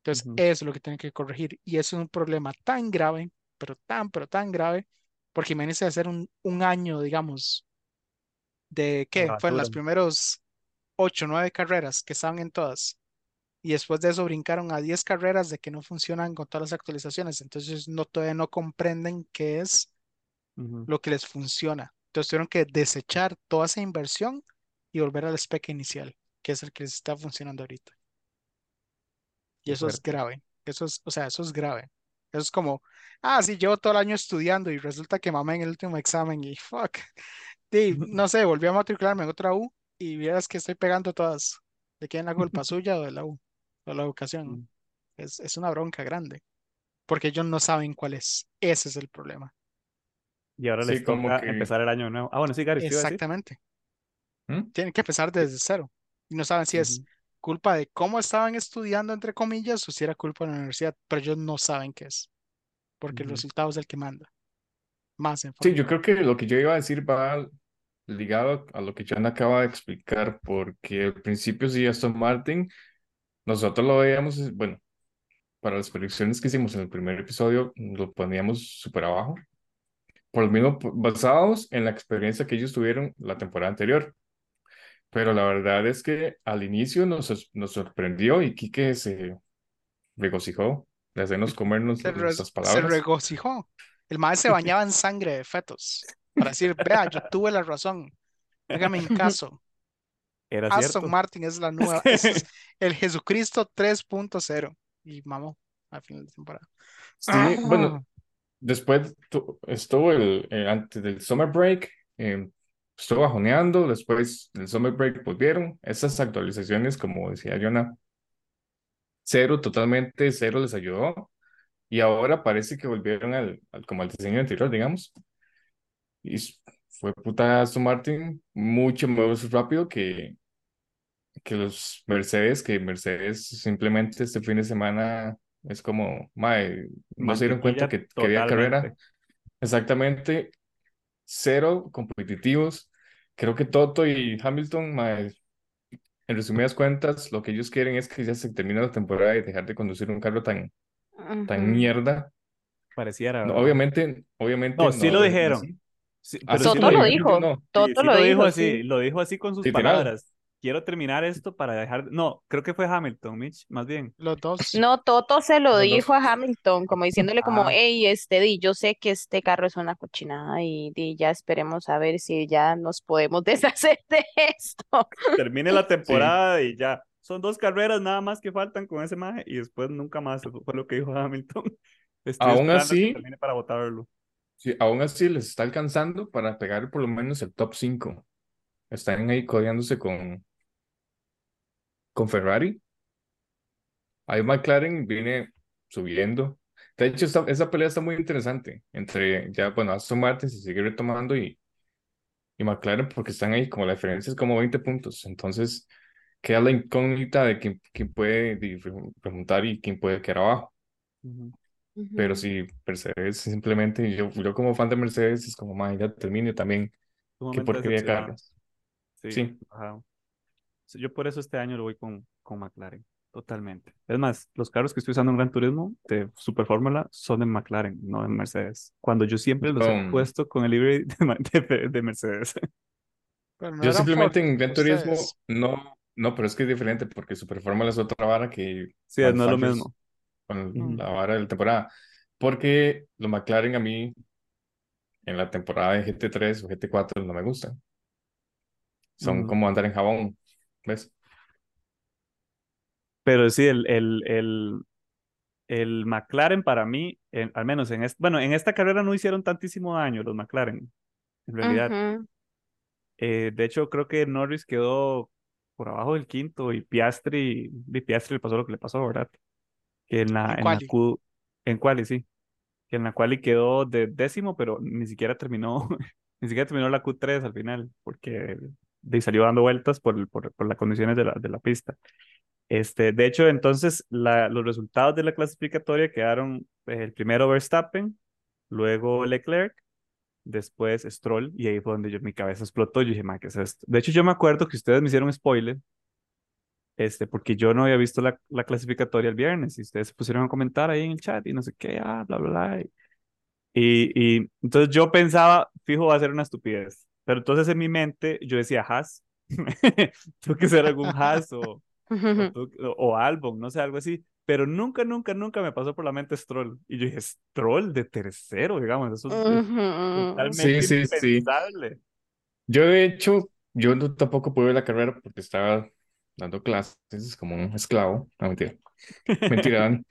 Entonces, Ujú. eso es lo que tienen que corregir y eso es un problema tan grave, pero tan, pero tan grave, porque imagínense hacer un, un año, digamos, de qué, la fueron las primeros ocho, nueve carreras que estaban en todas. Y después de eso brincaron a 10 carreras de que no funcionan con todas las actualizaciones. Entonces no, todavía no comprenden qué es Ujú. lo que les funciona. Entonces tuvieron que desechar toda esa inversión y volver al spec inicial, que es el que les está funcionando ahorita. Y eso es grave. Eso es, o sea, eso es grave. Eso es como, ah, sí, llevo todo el año estudiando y resulta que mamé en el último examen y fuck. Sí, no sé, volví a matricularme en otra U y vieras que estoy pegando todas. ¿De quién la culpa suya o de la U? O la educación. Mm. Es, es una bronca grande. Porque ellos no saben cuál es. Ese es el problema. Y ahora Sí, les como toca que- empezar el año nuevo. Ah, bueno, sí, Gary. Exactamente. ¿Mm? Tienen que empezar desde cero. Y no saben si es culpa de cómo estaban estudiando, entre comillas, o si era culpa de la universidad. Pero ellos no saben qué es. Porque el resultado es el que manda. Más en Sí, yo creo que lo que yo iba a decir va ligado a lo que John acaba de explicar, porque al principio sí, Aston Martin, nosotros lo veíamos, bueno, para las predicciones que hicimos en el primer episodio, lo poníamos súper abajo. Por lo mismo, p- basados en la experiencia que ellos tuvieron la temporada anterior. Pero la verdad es que al inicio nos, nos sorprendió y Quique se regocijó de hacernos comernos Se, nuestras se palabras. regocijó. El maestro se bañaba en sangre de fetos para decir, vea, yo tuve la razón. Hágame en caso. Era Aston cierto. Martin es la nueva, es el Jesucristo 3.0. Y mamó al final de temporada. Sí, bueno, después tu- estuvo el, eh, antes del summer break, eh, estuvo bajoneando, después del summer break volvieron. Esas actualizaciones, como decía Jonah, cero, totalmente cero les ayudó. Y ahora parece que volvieron al, al- como al diseño anterior, digamos. Y fue puta Aston Martin mucho más rápido que, que los Mercedes, que Mercedes simplemente este fin de semana es como, mae, no se dieron cuenta Mantequilla que quería carrera. Exactamente, cero competitivos. Creo que Toto y Hamilton, mae, en resumidas cuentas, lo que ellos quieren es que ya se termine la temporada y dejar de conducir un carro tan, tan mierda. Pareciera, obviamente, obviamente No, sí lo dijeron. Sí, pero sí Toto lo dijo. No. Toto sí lo lo dijo así, sí. lo dijo así con sus palabras. Quiero terminar esto para dejar. No, creo que fue Hamilton, Mitch, más bien. Los dos. No, Toto se lo Los dijo dos. a Hamilton, como diciéndole como, Ah. hey, este, di, yo sé que este carro es una cochinada y di, ya esperemos a ver si ya nos podemos deshacer de esto. Termine la temporada y ya. Son dos carreras nada más que faltan con ese maje y después nunca más. Eso fue lo que dijo Hamilton. Estoy Aún así- termine para votarlo. Sí, aún así les está alcanzando para pegar por lo menos el top 5. Están ahí codeándose con, con Ferrari. Ahí McLaren viene subiendo. De hecho, esta- esa pelea está muy interesante entre ya, bueno, Aston Martin se sigue retomando y, y McLaren porque están ahí como la diferencia es como 20 puntos. Entonces, queda la incógnita de quién, quién puede remontar y quién puede quedar abajo. Pero sí, Mercedes simplemente, yo, yo como fan de Mercedes es como, man, ya termine también. Qué porquería carros. Sí, Sí. ajá. Sí, Yo por eso este año lo voy con, con McLaren, totalmente. Es más, los carros que estoy usando en Gran Turismo de Super Fórmula son de McLaren, no de Mercedes. Cuando yo siempre los he puesto con el libre de, ma- de- de Mercedes. No Yo simplemente en Gran Turismo, ustedes. no, no, pero es que es diferente porque Super Fórmula es otra vara que Sí, no es lo mismo. con Mm. la vara de la temporada. Porque los McLaren a mí en la temporada de GT3 o GT4 no me gustan. Son como andar en jabón, ¿ves? Pero sí, el, el, el, el McLaren para mí, en- al menos en este, bueno, en esta carrera no hicieron tantísimo daño los McLaren, en realidad. Eh, de hecho, creo que Norris quedó por abajo del quinto y Piastri, y Piastri le pasó lo que le pasó, ¿verdad? Que en la, En en la. Q, en quali, sí. Que en la quali quedó de décimo, pero ni siquiera terminó, ni siquiera terminó la Q3 al final, porque de, salió dando vueltas por, por, por las condiciones de la, de la pista. Este, de hecho, entonces la- los resultados de la clasificatoria quedaron eh, el primero Verstappen, luego Leclerc, después Stroll, y ahí fue donde yo, mi cabeza explotó. Yo dije, ma, ¿qué es esto? De hecho, yo me acuerdo que ustedes me hicieron spoiler, este, porque yo no había visto la, la clasificatoria el viernes, y ustedes se pusieron a comentar ahí en el chat y no sé qué, ah, bla, bla, bla. Y, y entonces yo pensaba, fijo, va a ser una estupidez. Pero entonces en mi mente yo decía, Haas, tuvo que ser algún Haas o, o, o- o Albon, no sé, algo así. Pero nunca, nunca, nunca me pasó por la mente Stroll. Y yo dije, Stroll de tercero, digamos, eso es Ujú. totalmente Sí, sí, sí. Yo de hecho, yo no, tampoco pude ver la carrera porque estaba dando clases como un esclavo. No, mentira. Mentira, Dani.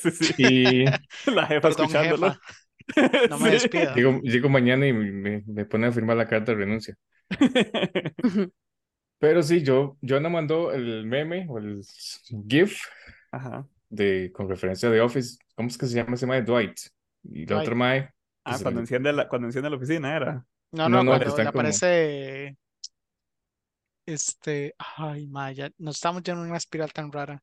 Sí, sí. Y La jefa Perdón, escuchándolo. jefa. No me Sí. despida. llego, llego mañana y me, me pone a firmar la carta de renuncia. Pero sí, yo, Jonah mandó el meme o el GIF Ajá. de, con referencia de Office. ¿Cómo es que se llama ese mae? Dwight. Y el Dwight. otro mae. Ah, se cuando enciende la, cuando enciende la oficina era. No, No, no, no, cuando están le como- aparece. Este. Ay, Maya. Nos estamos yendo en una espiral tan rara.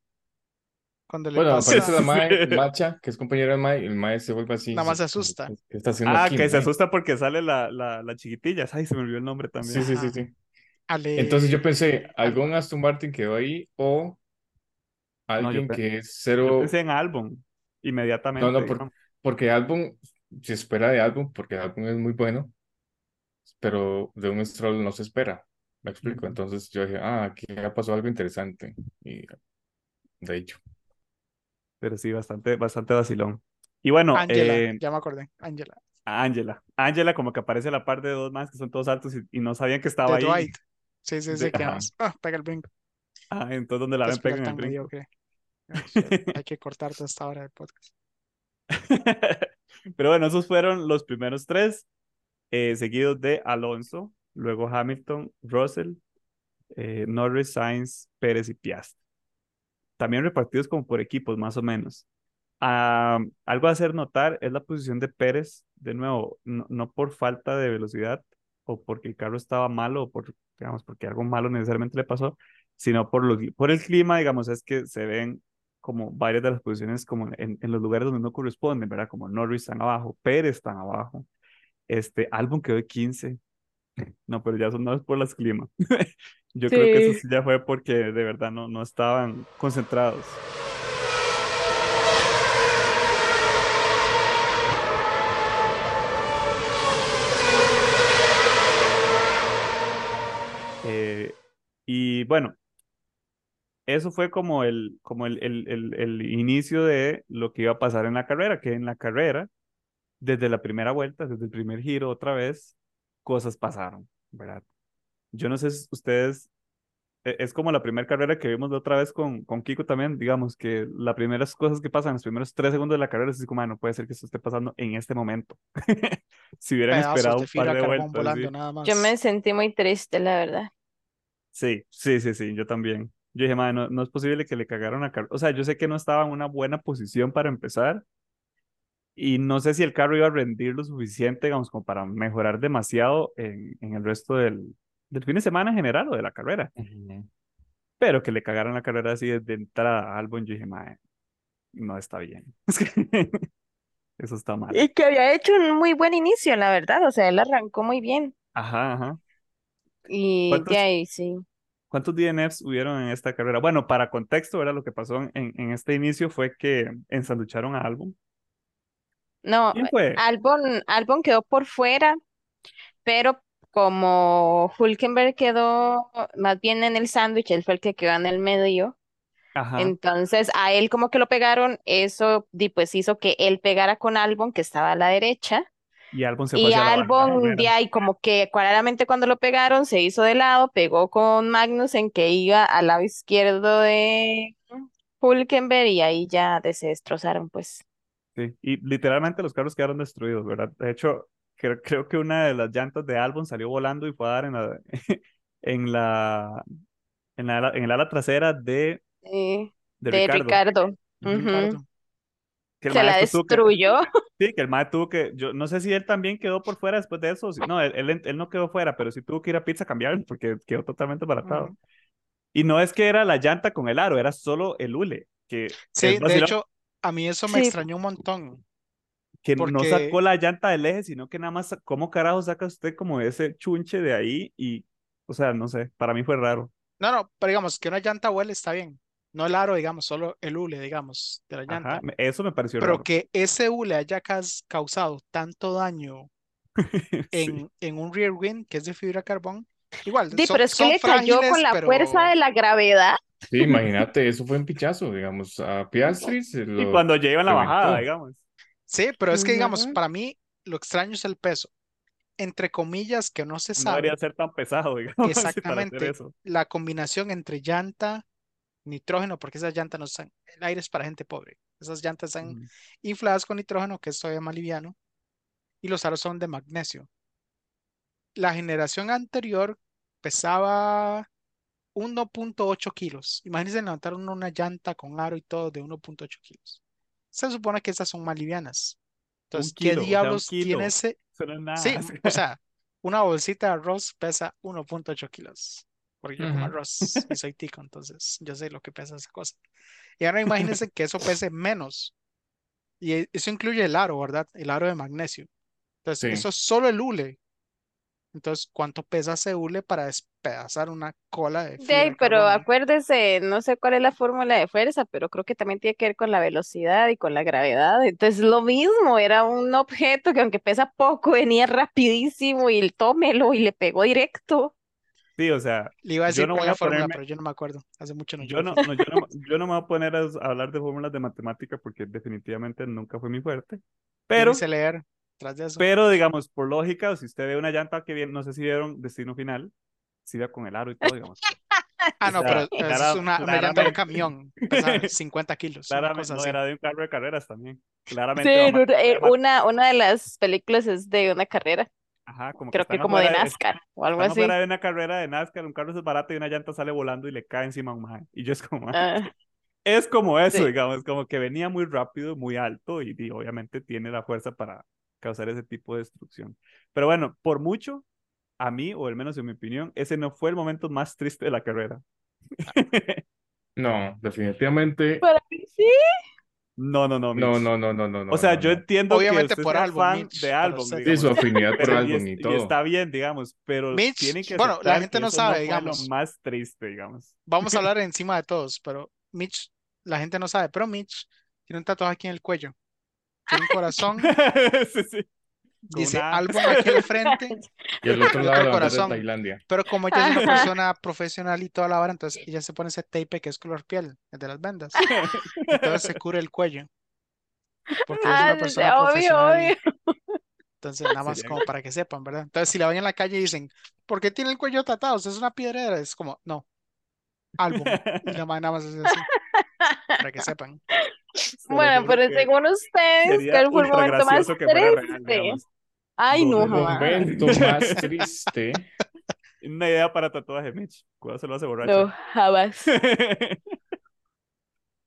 Cuando le Bueno, pasa. aparece la Sí. mae, Macha, que es compañera del mae, y el mae se vuelve así. Nada más se asusta. ¿Qué qué está haciendo Ah, aquí, que se mae? asusta porque sale la, la, la chiquitilla. Ay, se me olvidó el nombre también. Sí, sí, sí, sí. Ale- Entonces yo pensé, algo. algún Aston Martin quedó ahí o alguien pe- que es Yo cero. pensé en álbum, No, inmediatamente. no, por- digamos. porque álbum, se espera de álbum, porque el álbum es muy bueno, pero de un Stroll no se espera. Me explico. Entonces yo dije, ah, aquí ya pasó algo interesante. Y de hecho, Pero sí, bastante, bastante vacilón. Y bueno, Angela, eh, ya me acordé, Angela. Angela. Angela como que aparece la par de dos más que son todos altos y, y no sabían que estaba De ahí. Dwight. Sí, sí, De- sí, que ajá. más. Ah, pega el brinco. Ah, entonces donde la ven pegan el brinco. Ah, Hay que cortar toda esta hora de podcast. Pero bueno, esos fueron los primeros tres, eh, seguidos de Alonso, luego Hamilton, Russell, eh, Norris, Sainz, Pérez y Piastri. También repartidos como por equipos, más o menos. Ah, algo a hacer notar es la posición de Pérez, de nuevo, no, no por falta de velocidad o porque el carro estaba malo o por, digamos, porque algo malo necesariamente le pasó, sino por, los, por el clima, digamos, es que se ven como varias de las posiciones como en, en los lugares donde no corresponden, ¿verdad? Como Norris están abajo, Pérez están abajo, este Albon quedó de 15, no, pero ya eso no es por las climas. Yo creo que eso sí ya fue porque de verdad no, no estaban concentrados. Eh, y bueno, eso fue como el, como el, el, el, el inicio de lo que iba a pasar en la carrera, que en la carrera, desde la primera vuelta, desde el primer giro otra vez, cosas pasaron, ¿verdad? Yo no sé si ustedes, e- es como la primera carrera que vimos la otra vez con, con Kiko también, digamos que las primeras cosas que pasan, los primeros tres segundos de la carrera, es así como, "Ah, no puede ser que esto esté pasando en este momento. Si hubieran Pedazos esperado un par de vueltas, volando, sí. nada más. Yo me sentí muy triste, la verdad. Sí, sí, sí, sí, yo también. Yo dije, "Mae, no, no es posible que le cagaron a carro. O sea, yo sé que no estaba en una buena posición para empezar y no sé si el carro iba a rendir lo suficiente, digamos, como para mejorar demasiado en, en el resto del, del fin de semana en general o de la carrera. Pero que le cagaron la carrera así desde entrada a Albon, yo dije, "Mae, no está bien. Es que eso está mal. Y que había hecho un muy buen inicio, la verdad. O sea, él arrancó muy bien. Ajá, ajá. Y ¿Cuántos, de ahí sí. cuántos DNFs hubieron en esta carrera? Bueno, para contexto, ¿verdad? Lo que pasó en, en este inicio fue que ensanducharon a Albon. No, ¿Quién fue? Albon, Albon quedó por fuera, pero como Hulkenberg quedó más bien en el sándwich, él fue el que quedó en el medio. Ajá. Entonces a él como que lo pegaron, eso pues hizo que él pegara con Albon, que estaba a la derecha. Y Albon se fue Y hacia Albon de ahí como que claramente cuando lo pegaron se hizo de lado, pegó con Magnussen que iba al lado izquierdo de Hulkenberg y ahí ya se destrozaron pues. Sí, y literalmente los carros quedaron destruidos, ¿verdad? De hecho, creo, creo que una de las llantas de Albon salió volando y fue a dar en la, en la, en la, ala- en el ala trasera de, Eh, de de Ricardo. Ricardo. Ujú. Ujú. Ricardo. Que Se la tuvo que, destruyó. sí, que el maestro tuvo que, yo no sé si él también quedó por fuera después de eso, si- no, él, él, él no quedó fuera, pero sí tuvo que ir a pizza a cambiar porque quedó totalmente baratado. Ujú. Y no es que era la llanta con el aro, era solo el hule, que Sí, de hecho, a mí eso me Sí. extrañó un montón. que no sacó la llanta del eje, sino que nada más, ¿cómo carajo saca usted como ese chunche de ahí? Y, o sea, no sé, para mí fue raro. No, no, pero digamos que una llanta huele está bien. No el aro, digamos, solo el hule, digamos, de la llanta. Ajá, eso me pareció Pero raro. que ese hule haya causado tanto daño Sí. en, en un rear wing que es de fibra carbón, igual, son, pero es que son le cayó con la pero fuerza de la gravedad. Sí, imagínate, eso fue un pichazo, digamos, a Piastri se Y lo cuando ya iba en la bajada, digamos. sí, pero es que digamos, para mí lo extraño es el peso. Entre comillas, que no se No debería sabe ser tan pesado, digamos, exactamente eso. la combinación entre llanta, nitrógeno, porque esas llantas no están, el aire es para gente pobre. Esas llantas están Ujú. infladas con nitrógeno, que es todavía más liviano, y los aros son de magnesio. La generación anterior pesaba 1.8 kilos. Imagínense levantar una llanta con aro y todo de 1.8 kilos. Se supone que esas son más livianas. Entonces, ¿qué kilo, diablos tiene ese? No. Sí, o sea, una bolsita de arroz pesa 1.8 kilos. Porque yo como Ujú. arroz y soy tico, entonces yo sé lo que pesa esa cosa. Y ahora imagínense que eso pese menos. Y eso incluye el aro, ¿verdad? El aro de magnesio. Entonces, Sí. eso es solo el hule. Entonces, ¿cuánto pesa hule para despedazar una cola de fibra de pero carbono? acuérdese, no sé cuál es la fórmula de fuerza, pero creo que también tiene que ver con la velocidad y con la gravedad. Entonces, lo mismo, era un objeto que aunque pesa poco, venía rapidísimo y el tómelo y le pegó directo. Sí, o sea, Le iba a yo no voy a la fórmula, ponerme, pero yo no me acuerdo. Hace mucho no yo no, no, yo no, yo no me voy a poner a, hablar de fórmulas de matemática porque definitivamente nunca fue mi fuerte. Pero, leer tras de eso. pero digamos, por lógica, si usted ve una llanta que viene, no sé si vieron Destino Final, si iba con el aro y todo, digamos. Ah, no, pero pero eso es una, una llanta de un camión. Pesa 50 kilos, Claramente, no era de un carro de carreras también. Claramente, Sí, más- una, una, de las películas es de una carrera, ajá, como creo que están como de NASCAR o algo así. de una carrera de NASCAR, un carro es barato y una llanta sale volando y le cae encima a un man. Y yo es como, "Mae, Ah, es como eso, Sí. digamos, como que venía muy rápido, muy alto y, y obviamente tiene la fuerza para causar ese tipo de destrucción. Pero bueno, por mucho, a mí, o al menos en mi opinión, ese no fue el momento más triste de la carrera. No, definitivamente. para mí sí. No, no, no, No, Mitch. no, no, no, no, no. O sea, no, yo no. entiendo Obviamente que usted por sea álbum, fan Mitch, de álbum. Sí, digamos, su afinidad por y, álbum es- y y todo. está bien, digamos, pero Mitch, tienen que bueno, la gente no sabe, fue lo digamos. más triste, digamos. Vamos a hablar encima de todos, pero Mitch, la gente no sabe, pero Mitch tiene un tatuaje aquí en el cuello. Tiene un corazón, sí, sí. Con dice una- álbum aquí al frente, Y el otro lado otro de. Tailandia. pero como ella es una persona profesional y toda la hora, entonces ella se pone ese tape que es color piel, el de las vendas. Entonces se cubre el cuello. Porque es Ah, una persona obvio, profesional. obvio. Entonces, nada más como para que sepan, ¿verdad? Entonces, si la ven en la calle y dicen, ¿por qué tiene el cuello? ¿Usted es una piedrera? Es como, no, álbum. Y la madre nada más es así, para que sepan. Bueno, pero según ustedes, ¿cuál fue el momento más triste? Ay, no, Lo El jamás. momento más triste. Una idea para tatuaje, Mitch. Cuidado se lo hace borracho. No, jamás.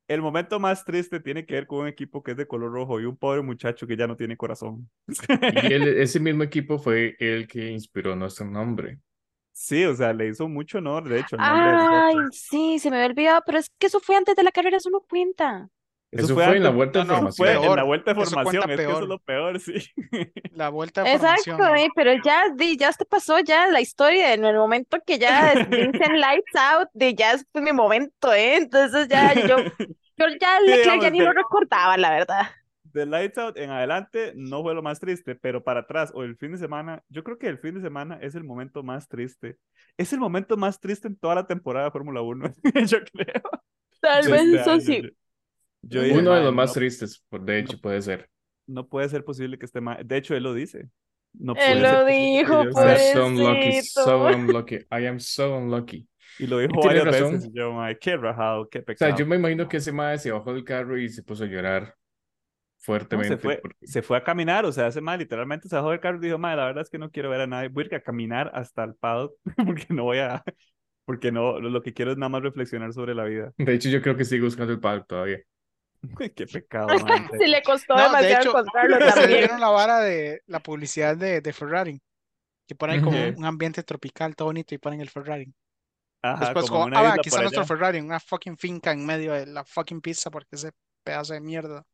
El momento más triste tiene que ver con un equipo que es de color rojo y un pobre muchacho que ya no tiene corazón. Y ese mismo equipo fue el que inspiró nuestro nombre. Sí, o sea, le hizo mucho honor, de hecho, el nombre de Ay, sí, se me había olvidado, pero es que eso fue antes de la carrera, eso no cuenta. Eso fue en la vuelta de No, no, formación. Fue en la vuelta de formación, es que eso es lo peor, sí. La vuelta de Exacto, formación. eh, pero ya, di, ya te pasó ya la historia, en el momento que ya dicen lights out, de ya es mi momento, ¿eh? Entonces ya yo, yo ya Sí, ni lo recordaba, la verdad. De Lights Out en adelante no fue lo más triste, pero para atrás o el fin de semana, yo creo que el fin de semana es el momento más triste. Es el momento más triste en toda la temporada de Fórmula 1, yo creo. Tal vez este eso año. sí. Yo- yo dije, Uno de "Mae, los más no- tristes, por- de hecho, puede ser. no puede ser posible que esté mal. De hecho, él lo dice. No Él puede lo ser posible que dijo, so unlucky, so unlucky. I am so unlucky. Y lo dijo Y tiene varias razón. veces. Y yo, qué rajado, qué O pecado. sea, yo me imagino que ese mae se bajó del carro y se puso a llorar No, fuertemente. se fue, porque- se fue a caminar, o sea, ese mal literalmente se bajó del carro y dijo, madre, la verdad es que no quiero ver a nadie, voy a ir a caminar hasta el paddock porque no voy a, porque no, lo lo que quiero es nada más reflexionar sobre la vida. De hecho, yo creo que sigue buscando el paddock todavía. Qué pecado, man. Sí le costó No, de demasiado hecho, encontrarlo ¿Ustedes también. vieron la vara de la publicidad de, de Ferrari? Que ponen como un ambiente tropical todo bonito y ponen el Ferrari. Ajá, Después como como, ah, aquí está nuestro. Ferrari, en una fucking finca en medio de la fucking pista porque ese pedazo de mierda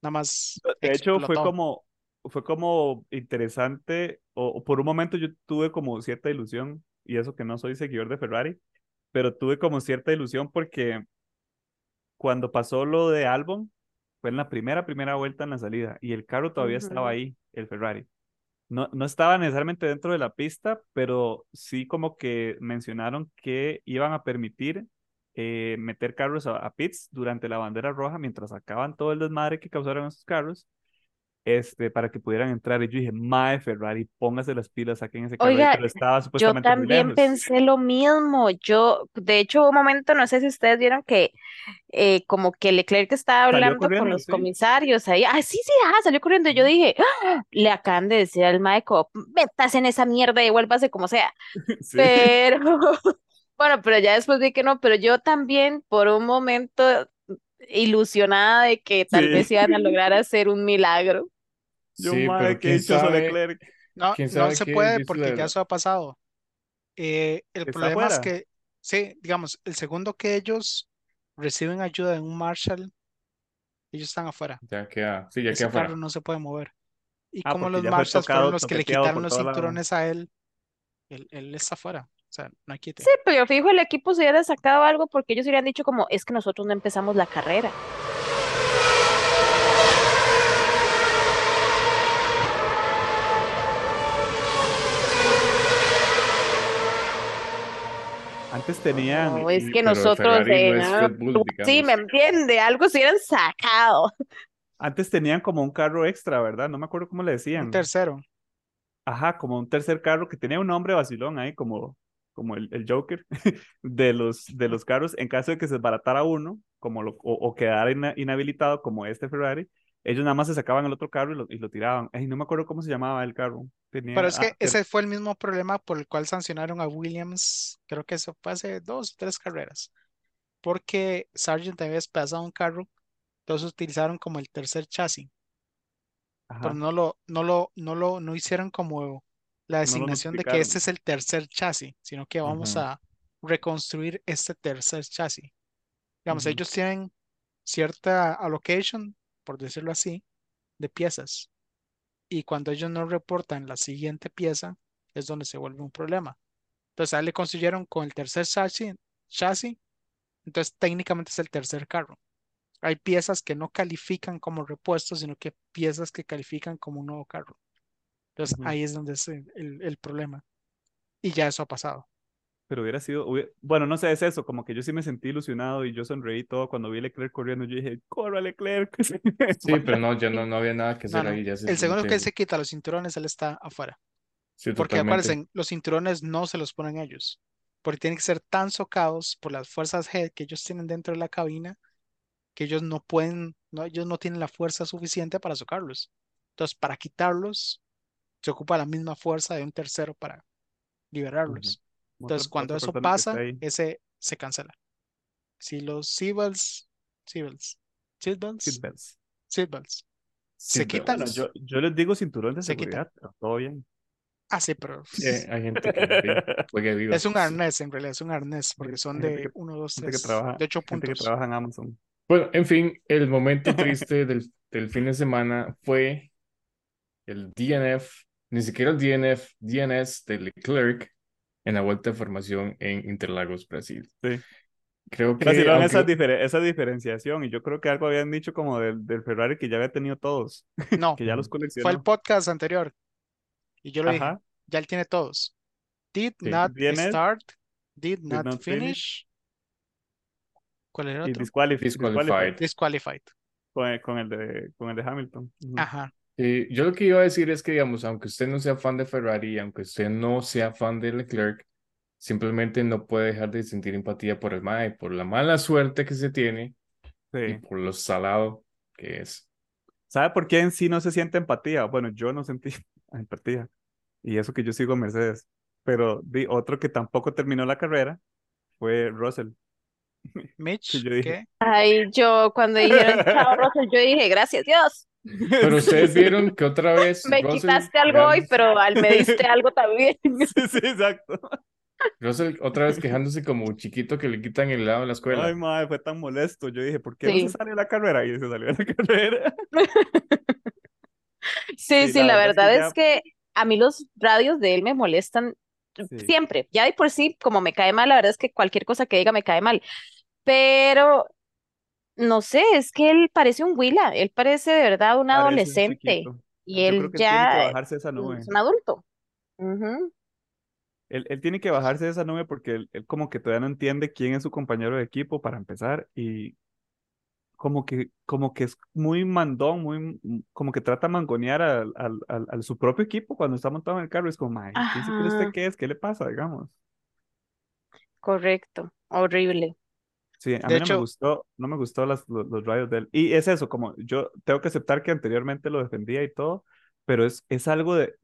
nada más De hecho, fue como, fue como interesante, o, o por un momento yo tuve como cierta ilusión, y eso que no soy seguidor de Ferrari, pero tuve como cierta ilusión porque cuando pasó lo de Albon, fue en la primera, primera vuelta en la salida, y el carro todavía estaba ahí, el Ferrari. No, no estaba necesariamente dentro de la pista, pero sí como que mencionaron que iban a permitir eh, meter carros a, a pits durante la bandera roja mientras sacaban todo el desmadre que causaron esos carros, este, para que pudieran entrar. Y yo dije, mae, Ferrari, póngase las pilas, saquen ese carro, ahí", Oiga, pero estaba Yo supuestamente muy también pensé lo mismo. Yo, de hecho, hubo un momento, no sé si ustedes vieron que eh, como que Leclerc estaba hablando con los sí. comisarios ahí. Ah, sí, sí, ah, salió corriendo. Yo dije, "Ah", le acaban de decir al Maeco, métase en esa mierda y vuélvase como sea. Sí. Pero, bueno, pero ya después vi que no, pero yo también por un momento ilusionada de que tal Sí. vez iban a lograr hacer un milagro. Yo, Sí, pero qué quién dichoso sabe, Leclerc. No, quién no se puede porque ya eso ha pasado. Eh, el problema es que, sí, digamos, el segundo que ellos reciben ayuda de un Marshall, ellos están afuera. Ya queda, sí, ya Ese queda carro afuera. no se puede mover. Y Ah, como los Marshalls fueron los que le quitaron los cinturones a él, Él, él está afuera. O sea, no hay quite. Sí, pero fijo, el equipo se hubiera sacado algo porque ellos hubieran dicho como, es que nosotros no empezamos la carrera. Antes tenían. No, es que nosotros de no Bull, Sí, me entiende, algo se hubieran sacado. Antes tenían como un carro extra, ¿verdad? No me acuerdo cómo le Un decían. tercero. Ajá, como un tercer carro que tenía un nombre vacilón ahí, como, como el, el Joker de los, de los carros. En caso de que se desbaratara uno, como lo, o, o quedara inhabilitado, como este Ferrari, ellos nada más se sacaban el otro carro y lo, y lo tiraban. Ay, no me acuerdo cómo se llamaba el carro. Tenía, Pero es que ah, pero- ese fue el mismo problema por el cual sancionaron a Williams, creo que eso fue hace dos o tres carreras, porque Sargent había pasado un carro, entonces utilizaron como el tercer chasis, pero ajá, no lo, no lo, no lo, no hicieron como la designación de que este es el tercer chasis, sino que vamos Ujú. a reconstruir este tercer chasis. Digamos, Ujú. ellos tienen cierta allocation, por decirlo así, de piezas. Y cuando ellos no reportan la siguiente pieza, es donde se vuelve un problema. Entonces, a él le construyeron con el tercer chasis, chasis, entonces técnicamente es el tercer carro. Hay piezas que no califican como repuestos, sino que piezas que califican como un nuevo carro. Entonces, Ujú. ahí es donde es el, el- el problema. Y ya eso ha pasado. Pero hubiera sido, hubiera- bueno, no sé, es eso, como que yo sí me sentí ilusionado y yo sonreí todo cuando vi a Leclerc corriendo. Yo dije, corre Leclerc. Sí, pero no, ya no, no había nada que No, hacer no. ahí. Ya se El segundo que él se quita los cinturones, él está afuera. Sí, Porque totalmente. acuérdense, los cinturones no se los ponen ellos, porque tienen que ser tan socados por las fuerzas G que ellos tienen dentro de la cabina que ellos no pueden, no, ellos no tienen la fuerza suficiente para socarlos. Entonces, para quitarlos, se ocupa la misma fuerza de un tercero para liberarlos. Entonces, Otra- cuando otra eso pasa, ese se cancela. Si los Seatbelts, Seatbelts, Seatbelts, Seatbelts. Seatbelts, se quitan, Bueno, yo, yo les digo cinturón de Se quitan. seguridad, pero todo bien. ah, sí, pero Sí, hay gente que vivo. Es un arnés, en realidad, es un arnés, porque son de que- 1, 2, gente que 3, trabaja- de 8 Gente que puntos. trabaja en Amazon. Bueno, en fin, el momento triste del, del fin de semana fue el DNF, ni siquiera el DNF, DNS de Leclerc en la vuelta de formación en Interlagos, Brasil. Sí. Creo que aunque- esa, difere- esa diferenciación, y yo creo que algo habían dicho como del, del Ferrari que ya había tenido todos, No, que ya los fue el podcast anterior y yo lo dije, Ajá, ya él tiene todos. Did Sí. not start, did not, not finish. finish. ¿Cuál era el otro? disqualif- Disqualified. disqualified Disqualified. con, el- con el de, con el de Hamilton. Ajá. Eh, yo lo que iba a decir es que, digamos, aunque usted no sea fan de Ferrari, aunque usted no sea fan de Leclerc, simplemente no puede dejar de sentir empatía por el MAE, por la mala suerte que se tiene y por lo salado que es. ¿Sabe por qué en sí no se siente empatía? Bueno, yo no sentí empatía. Y eso que yo sigo a Mercedes. Pero di, otro que tampoco terminó la carrera fue Russell. Mitch, yo. ¿qué? Ay, yo cuando dijeron chao, Russell, yo dije, gracias Dios. Pero ustedes vieron que otra vez Me Russell quitaste algo hoy, pero al me diste algo también. Sí, sí, exacto. Russell otra vez quejándose como chiquito que le quitan el helado en la escuela. Ay, madre, fue tan molesto. Yo dije, ¿por qué no se salió de la carrera? Y se salió de la carrera. Sí, Sí, sí, la verdad es que a mí los radios de él me molestan Sí. siempre. Ya de por sí, como me cae mal, la verdad es que cualquier cosa que diga me cae mal. Pero no sé, es que él parece un Willa, él parece de verdad un adolescente y Yo él creo que él tiene que ya bajarse de esa nube. es un adulto. Ujú. Él, él tiene que bajarse de esa nube porque él, él como que todavía no entiende quién es su compañero de equipo para empezar y como que, como que es muy mandón, muy, m- como que trata de mangonear al, al, al, al su propio equipo cuando está montado en el carro. Es como, "Mae, ¿quién se cree usted que es? ¿Qué le pasa, digamos? Correcto, horrible. Sí, a De mí no me gustó, no me gustó las, los, los rayos de él. Y es eso, como yo tengo que aceptar que anteriormente lo defendía y todo, pero es, es algo de,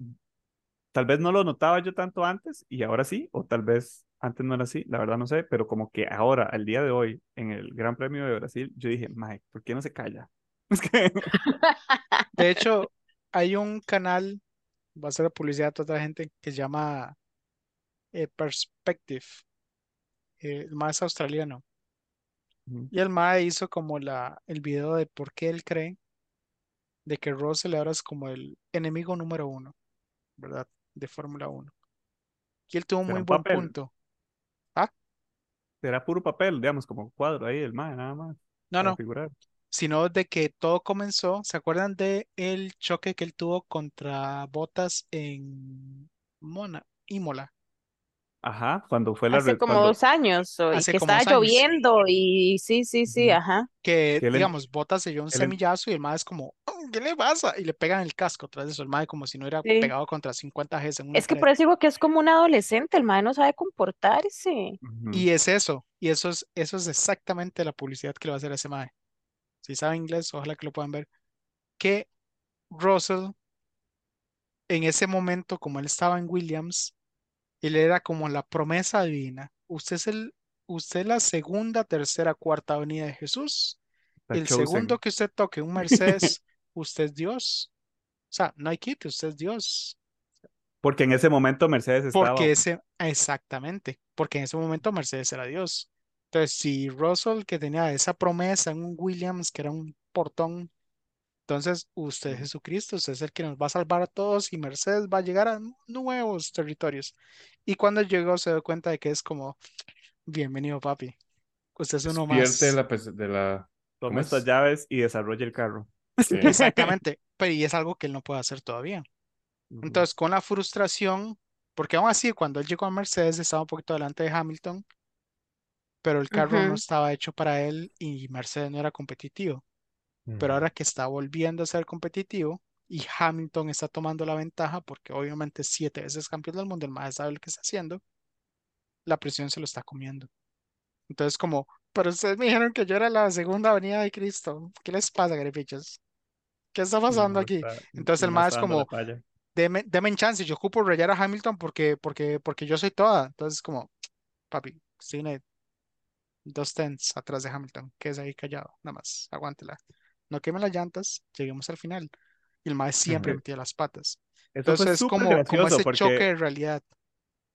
tal vez no lo notaba yo tanto antes y ahora sí, o tal vez antes no era así, la verdad no sé, pero como que ahora, al día de hoy, en el Gran Premio de Brasil, yo dije, Mike, ¿por qué no se calla? De hecho, hay un canal, va a ser publicidad a toda la gente, que se llama eh, Perspective. Eh, más australiano. Ujú. Y el MAE hizo como la, el video de por qué él cree de que Russell ahora es como el enemigo número uno, ¿verdad? De Fórmula 1. Y él tuvo un ¿Será muy un buen papel? punto. ¿Ah? Será puro papel, digamos, como cuadro ahí, el mae, nada más, No, para no, figurar. sino de que todo comenzó, ¿se acuerdan de el choque que él tuvo contra Bottas en Mona, Imola, Ajá, cuando fue la... Hace como cuando, dos años, o- y hace que como estaba años? lloviendo, y sí, sí, sí, Ujú. ajá. Que, que digamos, Bottas se dio un semillazo y el mae es como, "Oh, ¿qué le pasa? Y le pegan el casco tras eso, el mae como si no hubiera Sí. pegado contra 50 Gs en una Es que por eso digo que es como un adolescente, el mae no sabe comportarse. Ujú. Y es eso, y eso es, eso es exactamente la publicidad que le va a hacer a ese mae. Si sabe inglés, ojalá que lo puedan ver. Que Russell, en ese momento, como él estaba en Williams, él era como la promesa divina. Usted es el, usted es la segunda, tercera, cuarta venida de Jesús. El segundo que usted toque un Mercedes, usted es Dios. O sea, no hay quite, usted es Dios. Porque en ese momento Mercedes estaba... Porque ese, exactamente, porque en ese momento Mercedes era Dios. Entonces, si Russell, que tenía esa promesa en un Williams, que era un portón, entonces usted es Jesucristo, usted es el que nos va a salvar a todos y Mercedes va a llegar a nuevos territorios. Y cuando llegó se dio cuenta de que es como, bienvenido papi, usted es uno Despierte de más. la, de la... Toma ¿Cómo estas es? llaves y desarrolla el carro. Sí. Exactamente, pero y es algo que él no puede hacer todavía. Entonces, con la frustración, porque aún así, cuando él llegó a Mercedes, estaba un poquito delante de Hamilton, pero el carro no Ujú. estaba hecho para él y Mercedes no era competitivo. Pero ahora que está volviendo a ser competitivo y Hamilton está tomando la ventaja, porque obviamente siete veces campeón del mundo, el más sabe lo que está haciendo, la presión se lo está comiendo. Entonces, como, pero ustedes me dijeron que yo era la segunda venida de Cristo. ¿Qué les pasa, garipichos? ¿Qué está pasando No aquí? está, Entonces el más como, deme, deme en chance, yo ocupo rayar a Hamilton porque, porque, porque yo soy toda. Entonces, como, papi, tiene dos tens atrás de Hamilton, que es ahí callado, nada más, aguántela. No quemen las llantas, lleguemos al final. Y el maestro siempre metía las patas. Eso fue Entonces es súper como, como gracioso ese choque porque, de realidad.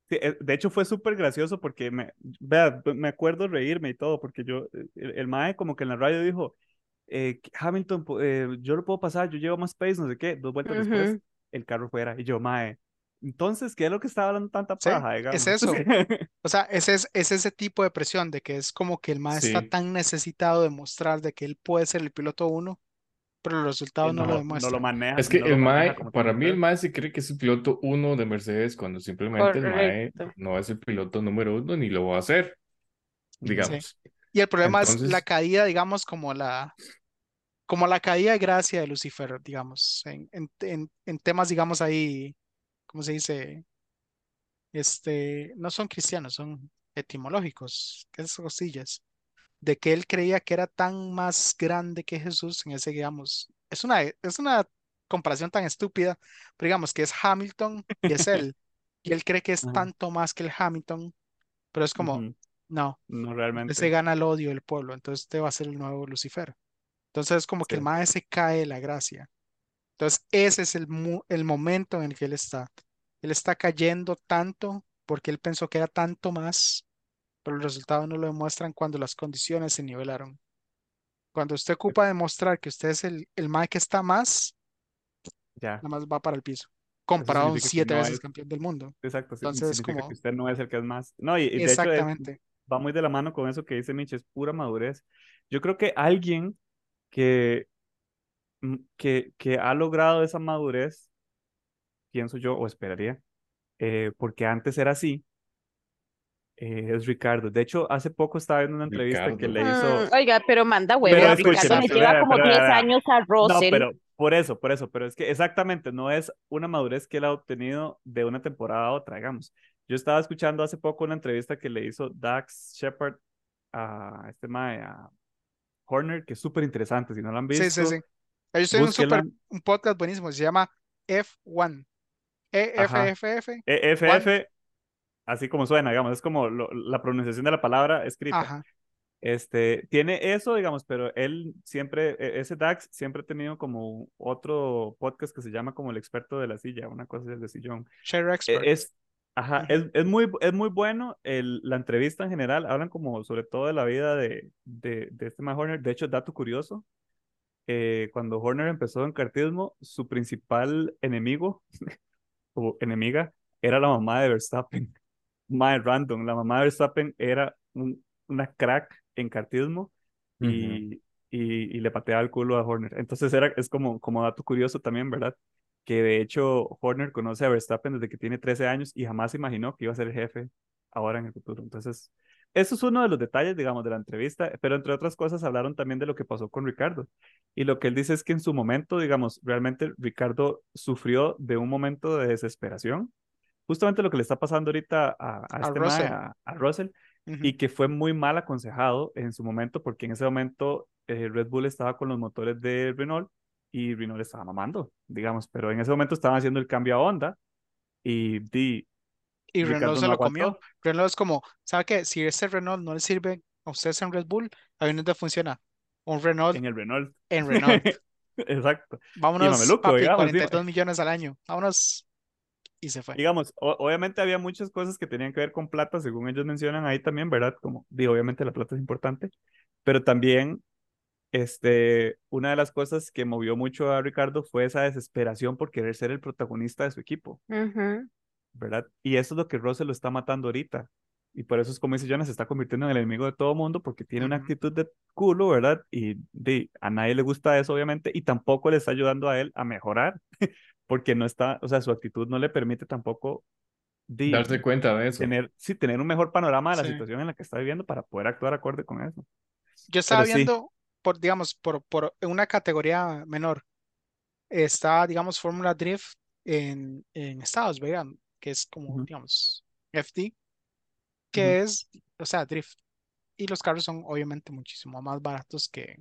sí, eh, de hecho fue súper gracioso porque, me, vea, me acuerdo reírme y todo, porque yo, eh, el, el mae como que en la radio dijo, eh, Hamilton, eh, yo lo puedo pasar, yo llevo más pace, no sé qué, dos vueltas después, el carro fuera, y yo, mae, entonces, ¿qué es lo que estaba hablando tanta Sí, paja, es digamos? eso. O sea, ese es, es ese tipo de presión de que es como que el maestro está Sí. tan necesitado de mostrar de que él puede ser el piloto uno, pero los resultados no lo no, no lo demuestran. maneja, Es que no el maneja Mae, como para mí el ser. Mae se cree que es el piloto uno de Mercedes cuando simplemente el Mae no es el piloto número uno ni lo va a hacer, digamos. Y el problema es la Entonces, caída, digamos, como la, como la caída de gracia de Lucifer, digamos, en, en, en, en temas, digamos, ahí, ¿cómo se dice? Este, no son cristianos, son etimológicos, esas cosillas, de que él creía que era tan más grande que Jesús en ese, digamos, es una, es una comparación tan estúpida, pero digamos que es Hamilton y es él, y él cree que es Ajá. tanto más que el Hamilton, pero es como, no, No usted se realmente. gana el odio del pueblo, entonces usted va a ser el nuevo Lucifer. Entonces es como que el Sí. mae se cae de la gracia. Entonces ese es el, el momento en el que él está. Él está cayendo tanto porque él pensó que era tanto más, pero los resultados no lo demuestran cuando las condiciones se nivelaron. Cuando usted ocupa demostrar que usted es el, el mae que está más, Ya. nada más va para el piso, comparado a un siete no veces es, campeón del mundo. exacto, Entonces es significa que como, usted no es el que es más. No, y, y de hecho exactamente. va muy de la mano con eso que dice Mitch, es pura madurez. Yo creo que alguien que, que, que ha logrado esa madurez, pienso yo, o esperaría, eh, porque antes era así, eh, es Ricardo. De hecho, hace poco estaba viendo una entrevista que Ricardo. le hizo, Mm, oiga, pero manda huevo, pero Ricardo no, le lleva como pero 10 vea, vea. años a No, Russell. pero por eso, por eso, pero es que exactamente no es una madurez que él ha obtenido de una temporada a otra, digamos. Yo estaba escuchando hace poco una entrevista que le hizo Dax Shepard a este mae, a Horner, que es súper interesante. Si no lo han Sí, sí, sí. Ellos tienen un super, un podcast buenísimo, se llama F1. Ajá. E-F-F-F, E- One. FF, así como suena, digamos, es como lo- la pronunciación de la palabra escrita. Ajá. Este, tiene eso, digamos, pero él siempre, e- ese Dax siempre ha tenido como otro podcast que se llama como el experto de la silla, una cosa del sillón. Share E- Expert. Es, ajá, es, es muy, es muy bueno el, la entrevista en general, hablan como sobre todo de la vida de, de, de este man Horner. De hecho, dato curioso, eh, cuando Horner empezó en kartismo, su principal enemigo o enemiga era la mamá de Verstappen. Mae, random, la mamá de Verstappen era un- una crack en kartismo Ujú. y, y, y le pateaba el culo a Horner. Entonces era, es como, como dato curioso también, ¿verdad? Que de hecho Horner conoce a Verstappen desde que tiene 13 años y jamás imaginó que iba a ser jefe ahora en el futuro. Entonces, eso es uno de los detalles, digamos, de la entrevista, pero entre otras cosas hablaron también de lo que pasó con Ricardo. Y lo que él dice es que en su momento, digamos, realmente Ricardo sufrió de un momento de desesperación, justamente lo que le está pasando ahorita a, a A este Russell. a, a Russell, y que fue muy mal aconsejado en su momento, porque en ese momento eh, Red Bull estaba con los motores de Renault y Renault estaba mamando, digamos, pero en ese momento estaban haciendo el cambio a Honda y di, Y Ricardo Renault se no lo comió. Renault es como, ¿sabe qué? Si ese Renault no le sirve a ustedes en Red Bull, ahí no te funciona. Un Renault en el Renault. en Renault. Exacto. Vámonos, mameluco, papi, digamos, sí. 42 millones al año. Vámonos. Y se fue. Digamos, obviamente había muchas cosas que tenían que ver con plata, según ellos mencionan ahí también, ¿verdad? Como, digo, obviamente la plata es importante, pero también, este, una de las cosas que movió mucho a Ricardo fue esa desesperación por querer ser el protagonista de su equipo, Ujú. ¿Verdad? Y eso es lo que Russell lo está matando ahorita. Y por eso es como dice Jonas, se está convirtiendo en el enemigo de todo mundo porque tiene una actitud de culo, ¿verdad? Y de, a nadie le gusta eso, obviamente, y tampoco le está ayudando a él a mejorar, porque no está, o sea, su actitud no le permite tampoco de, Darse cuenta de eso. tener, sí, tener un mejor panorama de la Sí. situación en la que está viviendo para poder actuar acorde con eso. Yo estaba Pero sí. viendo, por, digamos, por, por una categoría menor. Está, digamos, Fórmula Drift en, en Estados, vean, que es como, Ujú. digamos, FD, que es, o sea, Drift. Y los carros son obviamente muchísimo más baratos que,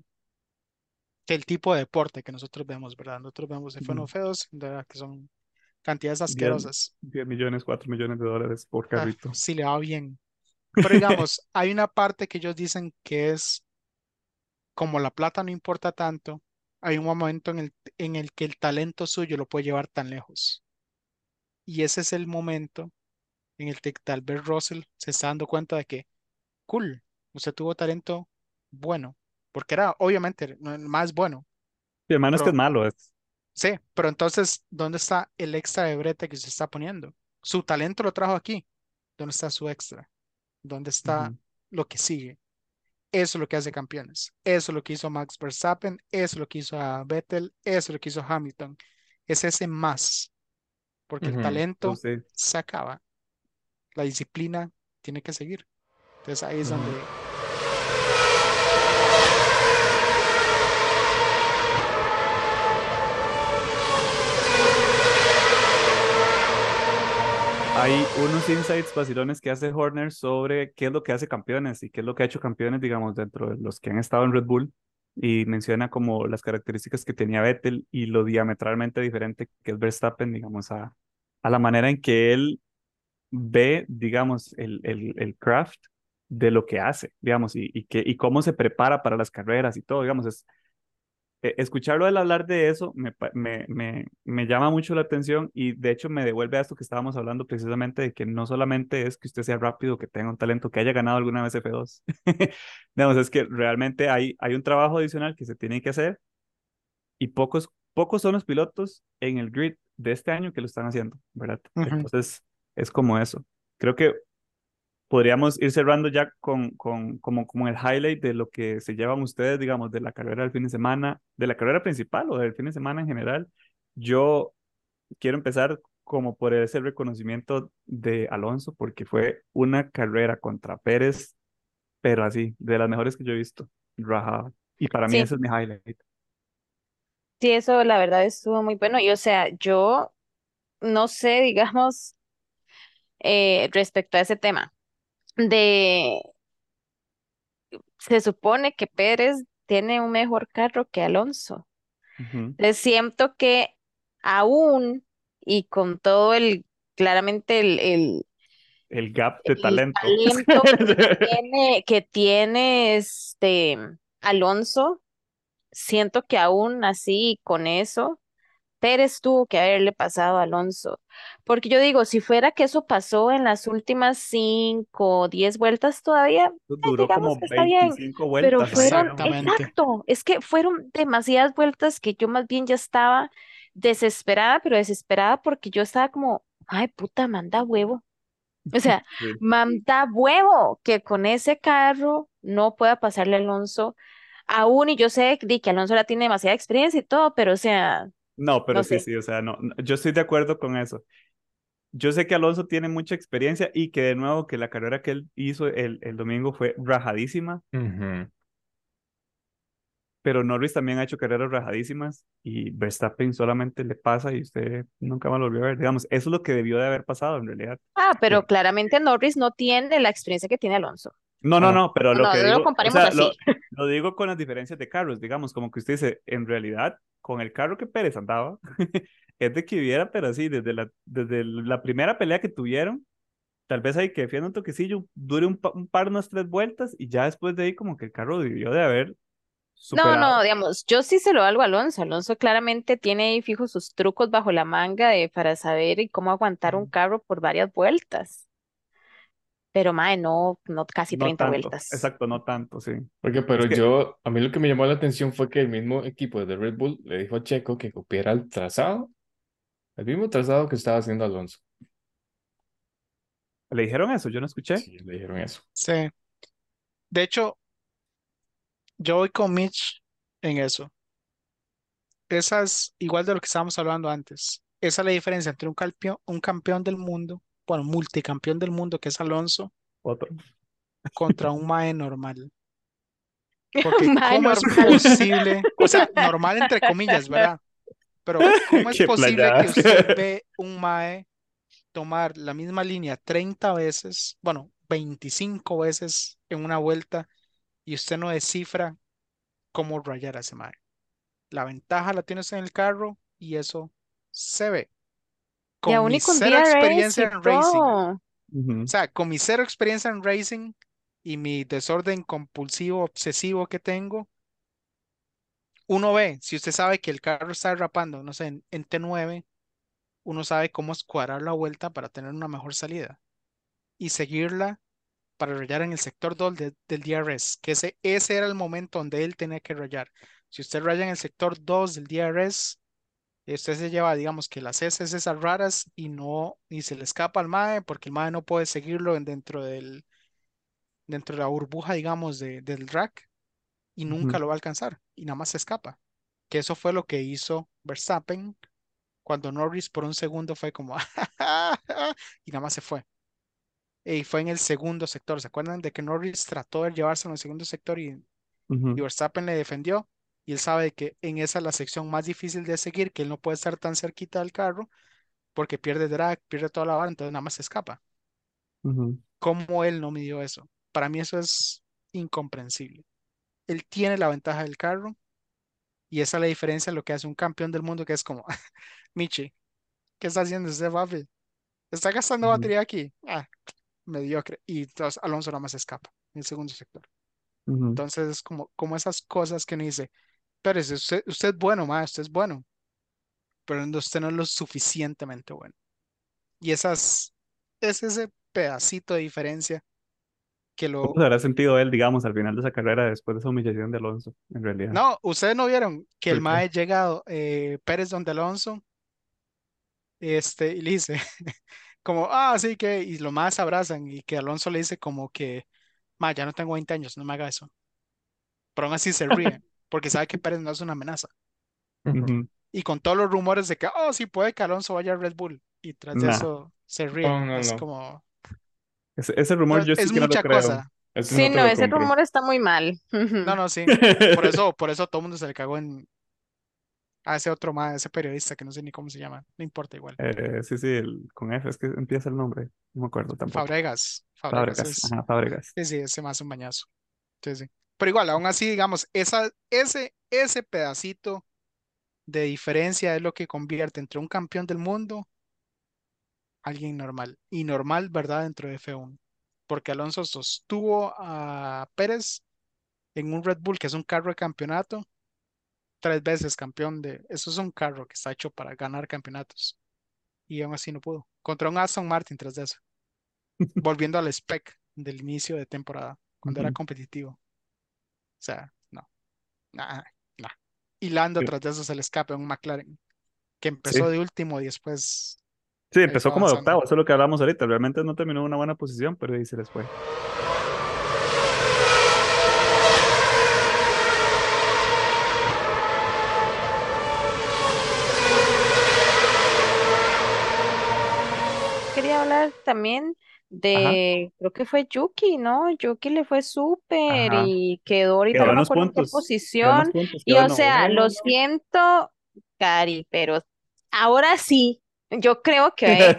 que el tipo de deporte que nosotros vemos, ¿verdad? Nosotros vemos F1 Ujú. F2, de verdad que son cantidades asquerosas. 10 millones, 4 millones de dólares por Ah, carrito. si le va bien. Pero digamos, hay una parte que ellos dicen que es como la plata no importa tanto, hay un momento en el, en el que el talento suyo lo puede llevar tan lejos. Y ese es el momento en el que tal vez Russell se está dando cuenta de que, cool, usted tuvo talento bueno, porque era obviamente más bueno. Mi hermano es que es malo. Es, Sí, pero entonces, ¿dónde está el extra de brete que se está poniendo? Su talento lo trajo aquí. ¿Dónde está su extra? ¿Dónde está lo que sigue? Eso es lo que hace campeones. Eso es lo que hizo Max Verstappen. Eso es lo que hizo a Vettel. Eso es lo que hizo Hamilton. Es ese más. Porque el talento Entonces, se acaba. La disciplina tiene que seguir. Entonces ahí es donde hay unos insights vacilones que hace Horner sobre qué es lo que hace campeones y qué es lo que ha hecho campeones, digamos, dentro de los que han estado en Red Bull. Y menciona como las características que tenía Vettel y lo diametralmente diferente que es Verstappen, digamos, a, a la manera en que él ve, digamos, el, el, el craft de lo que hace, digamos, y, y, que, y cómo se prepara para las carreras y todo, digamos, es, escucharlo él hablar de eso me, me, me, me llama mucho la atención y de hecho me devuelve a esto que estábamos hablando precisamente de que no solamente es que usted sea rápido, que tenga un talento, que haya ganado alguna vez F2, digamos, es que realmente hay, hay un trabajo adicional que se tiene que hacer y pocos, pocos son los pilotos en el grid de este año que lo están haciendo, ¿verdad? Entonces, es como eso. Creo que podríamos ir cerrando ya con, con como, como el highlight de lo que se llevan ustedes, digamos, de la carrera del fin de semana, de la carrera principal o del fin de semana en general. Yo quiero empezar como por ese reconocimiento de Alonso, porque fue una carrera contra Pérez, pero así, de las mejores que yo he visto, rajada. Y para mí Sí. ese es mi highlight. Sí, eso la verdad estuvo muy bueno. Y o sea, yo no sé, digamos, eh, respecto a ese tema, de se supone que Pérez tiene un mejor carro que Alonso. Entonces siento que aún y con todo el, claramente el, el, El gap de el talento. talento que tiene, que tiene este Alonso, siento que aún así con eso, Pérez tuvo que haberle pasado a Alonso. Porque yo digo, si fuera que eso pasó en las últimas cinco o diez vueltas todavía, eh, Duró digamos como que está bien. 25 Pero vueltas. fueron, creo. Exactamente. exacto, es que fueron demasiadas vueltas que yo más bien ya estaba desesperada, pero desesperada porque yo estaba como, ay, puta, manda huevo. O sea, Sí. manda huevo que con ese carro no pueda pasarle a Alonso aún, y yo sé di, que Alonso la tiene demasiada experiencia y todo, pero o sea, No, pero no sí, sé. sí, o sea, no, no, yo estoy de acuerdo con eso. Yo sé que Alonso tiene mucha experiencia y que de nuevo que la carrera que él hizo el, el domingo fue rajadísima, Ujú. pero Norris también ha hecho carreras rajadísimas y Verstappen solamente le pasa y usted nunca más lo volvió a ver. Digamos, eso es lo que debió de haber pasado en realidad. Ah, pero Sí. claramente Norris no tiene la experiencia que tiene Alonso. No, no, no, pero lo No, que no lo digo, o sea, lo, digo con las diferencias de carros, digamos, como que usted dice, en realidad, con el carro que Pérez andaba, es de que hubiera, pero así, desde la, desde la primera pelea que tuvieron, tal vez hay que defienda un toquecillo, dure un, pa- un par, unas tres vueltas, y ya después de ahí como que el carro debió de haber No, superado. no, digamos, yo sí se lo hago a Alonso. Alonso claramente tiene ahí fijo sus trucos bajo la manga de, para saber y cómo aguantar un carro por varias vueltas. Pero, mae, no, no casi No 30 tanto, vueltas. exacto, no tanto, sí. Porque, pero Es que, yo, a mí lo que me llamó la atención fue que el mismo equipo de Red Bull le dijo a Checo que copiara el trazado, el mismo trazado que estaba haciendo Alonso. ¿le dijeron eso? Yo no escuché. Sí, le dijeron eso. Sí. De hecho, yo voy con Mitch en eso. Esa es igual de lo que estábamos hablando antes. Esa es la diferencia entre un campeón, un campeón del mundo, bueno, multicampeón del mundo, que es Alonso, Otro. contra un mae normal. Porque Mae, ¿cómo es posible? O sea, normal entre comillas, ¿verdad? Pero ¿cómo es posible que usted ve un mae tomar la misma línea 30 veces, bueno, 25 veces en una vuelta y usted no descifra cómo rayar a ese mae? La ventaja la tienes en el carro y eso se ve. Con mi cero experiencia en racing, todo. Ujú, o sea, con mi cero experiencia en racing y mi desorden compulsivo, obsesivo que tengo, uno ve, si usted sabe que el carro está derrapando, no sé, en, en T9, uno sabe cómo escuadrar la vuelta para tener una mejor salida y seguirla para rayar en el sector 2 de- del DRS, que ese, ese era el momento donde él tenía que rayar. Si usted raya en el sector 2 del DRS, usted se lleva, digamos, que las heces esas raras y no, y se le escapa al MAE porque el MAE no puede seguirlo en- dentro del, dentro de la burbuja, digamos, de- del rack y nunca lo va a alcanzar y nada más se escapa. Que eso fue lo que hizo Verstappen cuando Norris por un segundo fue como y nada más se fue. Y fue en el segundo sector. ¿Se acuerdan de que Norris trató de llevarse en el segundo sector y, Verstappen le defendió? Y él sabe que en esa es la sección más difícil de seguir, que él no puede estar tan cerquita del carro porque pierde drag, pierde toda la vara, entonces nada más se escapa. ¿Cómo él no midió eso? Para mí eso es incomprensible. Él tiene la ventaja del carro y esa es la diferencia de lo que hace un campeón del mundo que es como, Michi, ¿qué está haciendo ese papi? ¿Está gastando Ujú, batería aquí? Ah, mediocre. Y entonces Alonso nada más se escapa en el segundo sector. Entonces es como, como esas cosas que uno dice, pero usted, usted es bueno, ma, usted es bueno, pero usted no es lo suficientemente bueno. Y esas, es ese pedacito de diferencia que ¿Cómo lo... se habrá sentido él, digamos, al final de esa carrera después de esa humillación de Alonso, en realidad? No, ustedes no vieron que el mae llega eh, Pérez donde Alonso, este, y le dice como, ah, sí que, y lo más abrazan y que Alonso le dice como que, ma, ya no tengo 20 años, no me haga eso. Pero aún así se ríe, porque sabe que Pérez no es una amenaza. Ujú. Ujú. Y con todos los rumores de que, oh, sí puede que Alonso vaya a Red Bull, y tras de Nah, eso se No, ríen. no, Es no. como, ese, ese rumor es, yo sí es que no lo mucha creo. cosa. Ese Sí, no ese compro. rumor está muy mal. No, no, sí. Por eso, por eso todo el mundo se le cagó en, a ese otro mae, ese periodista que no sé ni cómo se llama, no importa igual. Eh, sí, sí, el- con F es que empieza el nombre. No me acuerdo tampoco. Fabregas, Fabregas Fábregas, es, ajá, Fábregas. sí, sí, ese más un bañazo. Sí, sí. Pero igual, aún así, digamos, esa, ese, ese pedacito de diferencia es lo que convierte entre un campeón del mundo a alguien normal. Y normal, ¿verdad? Dentro de F1. Porque Alonso sostuvo a Pérez en un Red Bull, que es un carro de campeonato, tres veces campeón de... Eso es un carro que está hecho para ganar campeonatos. Y aún así no pudo. Contra un Aston Martin tras de eso. Volviendo al spec del inicio de temporada, cuando era competitivo. O sea, no. Nah, nah. Y Lando Sí, tras de eso se le escapa un McLaren, que sí, empezó de último y después Sí, empezó como de octavo, eso es lo que hablamos ahorita. Realmente no terminó en una buena posición, pero ahí se les fue. Quería hablar también de, creo que fue Yuki, ¿no? Yuki le fue súper Ajá. y quedó ahorita, Quedó no en me los acuerdo en qué posición. puntos. Y Quedó o sea, lo siento, Cari, pero ahora sí, yo creo que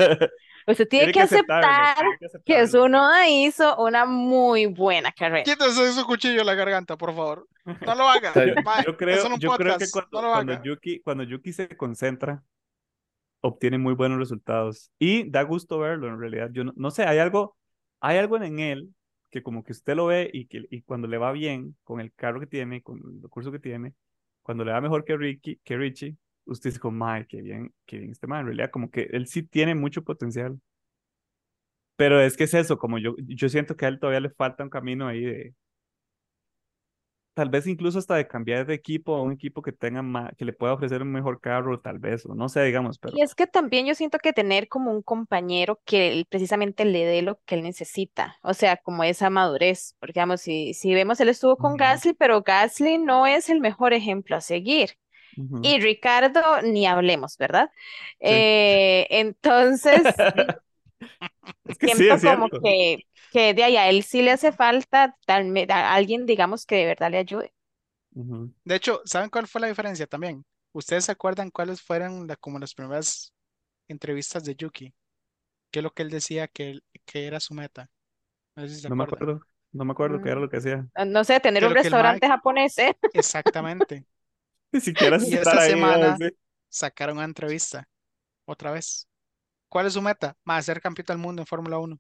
usted tiene que aceptarlo, aceptar tiene que que aceptarlo. Tsunoda hizo una muy buena carrera. Quítese su cuchillo en la garganta, por favor. No lo haga. Yo es creo, solo un yo creo que podcast. cuando, No lo cuando haga. Yuki, cuando Yuki se concentra, obtiene muy buenos resultados. Y da gusto verlo, en realidad. Yo no, no sé, hay algo, hay algo en él que como que usted lo ve y, que, y cuando le va bien con el carro que tiene, con el recurso que tiene, cuando le va mejor que, Ricky, que Richie, usted dice mae, qué bien, qué bien este man. En realidad, como que él sí tiene mucho potencial. Pero es que es eso, como yo, yo siento que a él todavía le falta un camino ahí de, tal vez incluso hasta de cambiar de equipo a un equipo que tenga más, que le pueda ofrecer un mejor carro, tal vez, o no sé, digamos, pero Y es que también yo siento que tener como un compañero que él precisamente le dé lo que él necesita, o sea, como esa madurez, porque digamos, si, si vemos, él estuvo con. Gasly, pero Gasly no es el mejor ejemplo a seguir. Y Ricardo, ni hablemos, ¿verdad? Eh, entonces, es que sí, siento es como que, que de ahí a él sí le hace falta tal, me- a alguien, digamos, que de verdad le ayude. De hecho, ¿saben cuál fue la diferencia también? ¿Ustedes se acuerdan cuáles fueron la- como las primeras entrevistas de Yuki? ¿Qué es lo que él decía que, que era su meta? No sé si se No me acuerdo, no me acuerdo qué era Mm, lo que hacía. No sé, tener Que un restaurante japonés, ¿eh? exactamente. Ni siquiera Y esta ahí, semana sacaron una entrevista, otra vez. ¿Cuál es su meta? Más ser campeón del mundo en Fórmula 1.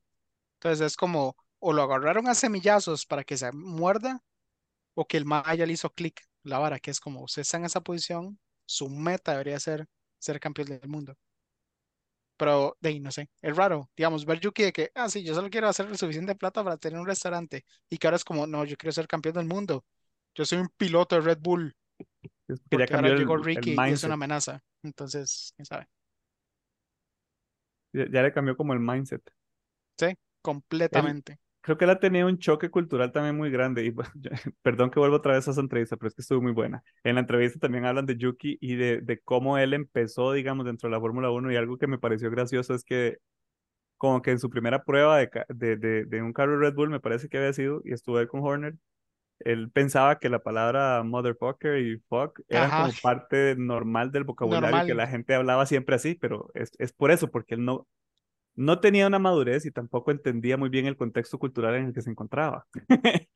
Entonces es como, o lo agarraron a semillazos para que se muerda, o que el mae ya le hizo clic la vara, que es como, usted está en esa posición, su meta debería ser ser campeón del mundo. Pero de ahí, no sé, es raro, digamos, ver Yuki de que, ah, sí, yo solo quiero hacer suficiente plata para tener un restaurante, y que ahora es como, no, yo quiero ser campeón del mundo, yo soy un piloto de Red Bull, que ya ahora llegó el Ricky y es una amenaza, entonces, quién sabe, Ya, ya le cambió como el mindset. sí, Él, completamente. creo que él ha tenido un choque cultural también muy grande. Y bueno, yo- perdón que vuelvo otra vez a esa entrevista, pero es que estuvo muy buena. En la entrevista también hablan de Yuki y de, de cómo él empezó, digamos, dentro de la Fórmula 1 y algo que me pareció gracioso es que como que en su primera prueba de, de, de, de un carro Red Bull, me parece que había sido, y estuve con Horner, él pensaba que la palabra motherfucker y fuck Ajá, como parte normal del vocabulario y que normal, la gente hablaba siempre así, pero es, es por eso, porque él no, no tenía una madurez y tampoco entendía muy bien el contexto cultural en el que se encontraba.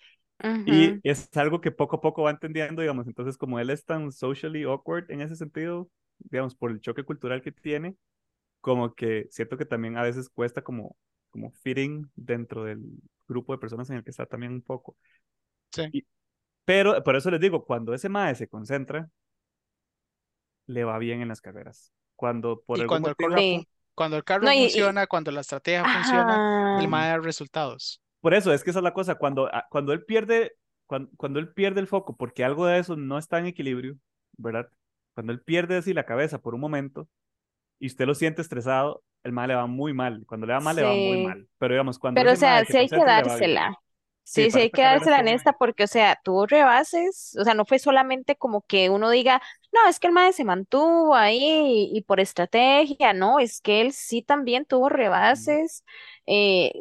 Y es algo que poco a poco va entendiendo, digamos, entonces como él es tan socially awkward en ese sentido, digamos, por el choque cultural que tiene, como que siento que también a veces cuesta como, como fitting dentro del grupo de personas en el que está también un poco. Sí. Y, pero por eso les digo, cuando ese mae se concentra, le va bien en las carreras. Cuando por el Sí. cuando el carro No, y, y- funciona, cuando la estrategia funciona, el mae da resultados. por eso es que esa es la cosa, cuando, ah, cuando él pierde, cuando, cuando él pierde el foco, porque algo de eso no está en equilibrio, ¿verdad? Cuando él pierde así la cabeza por un momento y usted lo siente estresado, el mae le va muy mal. Cuando le va mal, le va muy mal. Pero digamos, cuando Pero, o sea, sí hay que dársela. Sí, Sí, hay que dársela en esta porque, o sea, tuvo rebases, o sea, no fue solamente como que uno diga, no, es que el mae se mantuvo ahí y, por estrategia, no, es que él sí también tuvo rebases, eh,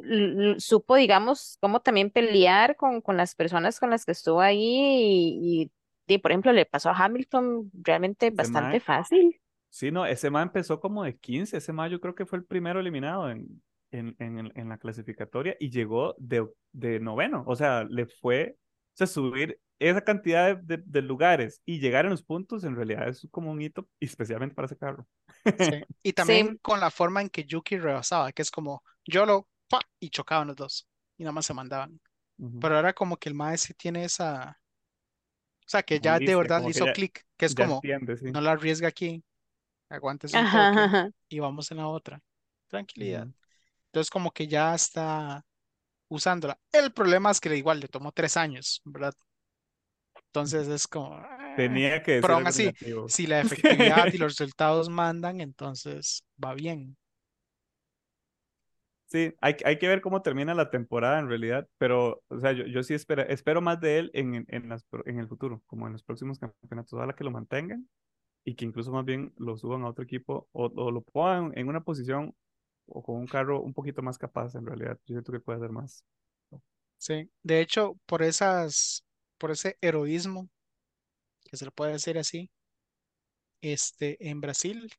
supo, digamos, cómo también pelear con, con las personas con las que estuvo ahí y, y, y, por ejemplo, le pasó a Hamilton realmente bastante mae, fácil. sí, no, ese mae empezó como de 15, ese mae yo creo que fue el primero eliminado en, en, en, en la clasificatoria y llegó de, de noveno, o sea, le fue, o sea, subir esa cantidad de, de- de lugares y llegar en los puntos en realidad es como un hito, especialmente para ese carro. Sí. Y también Sí, con la forma en que Yuki rebasaba, que es como yo lo pa, y chocaban los dos y nada más se mandaban. Ujú. Pero ahora como que el mae sí tiene esa, o sea, que Como ya de verdad hizo clic, que es como entiende, sí. no la arriesga aquí, aguántese un ajá. y vamos en la otra. Tranquilidad. Entonces como que ya está usándola. El problema es que igual le tomó tres años, ¿verdad? Entonces es como, eh, Tenía que pero aún así, si la efectividad y los resultados mandan, entonces va bien. Sí, hay, hay que ver cómo termina la temporada en realidad, pero, o sea, yo, yo sí espero, espero más de él en, en, en las, en el futuro, como en los próximos campeonatos. Ojalá que lo mantengan y que incluso más bien lo suban a otro equipo o, o lo pongan en una posición o con un carro un poquito más capaz en realidad. Yo siento que puede hacer más. Sí, de hecho, por esas, por ese heroísmo, que se le puede decir así, este, en Brasil,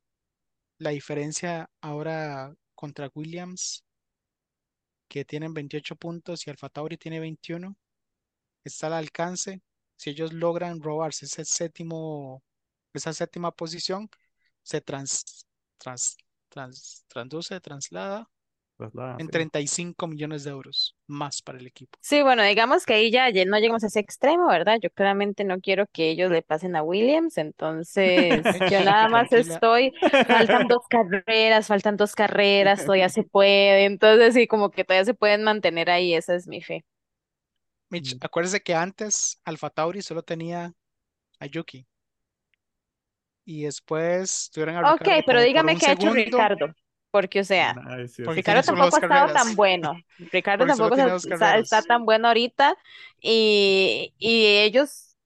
la diferencia ahora contra Williams, que tienen 28 puntos y Alfa Tauri tiene 21, está al alcance. Si ellos logran robarse ese séptimo, esa séptima posición, se trans, trans, transduce, traslada Traslada, en sí. 35 millones de euros más para el equipo. Sí, bueno, digamos que ahí ya, no llegamos a ese extremo, ¿verdad? Yo claramente no quiero que ellos le pasen a Williams, entonces yo nada más estoy, faltan dos carreras, faltan dos carreras, todavía se puede, entonces sí, como que todavía se pueden mantener ahí, esa es mi fe. Mitch, Mm. acuérdese que antes Alfa Tauri solo tenía a Yuki. Y después tuvieron a Ok, Ricardo pero como por dígame qué ha hecho Ricardo, porque o sea, Ay, sí, Porque Ricardo tampoco ha estado tan bueno. Ricardo tampoco está, está tan bueno ahorita y, y ellos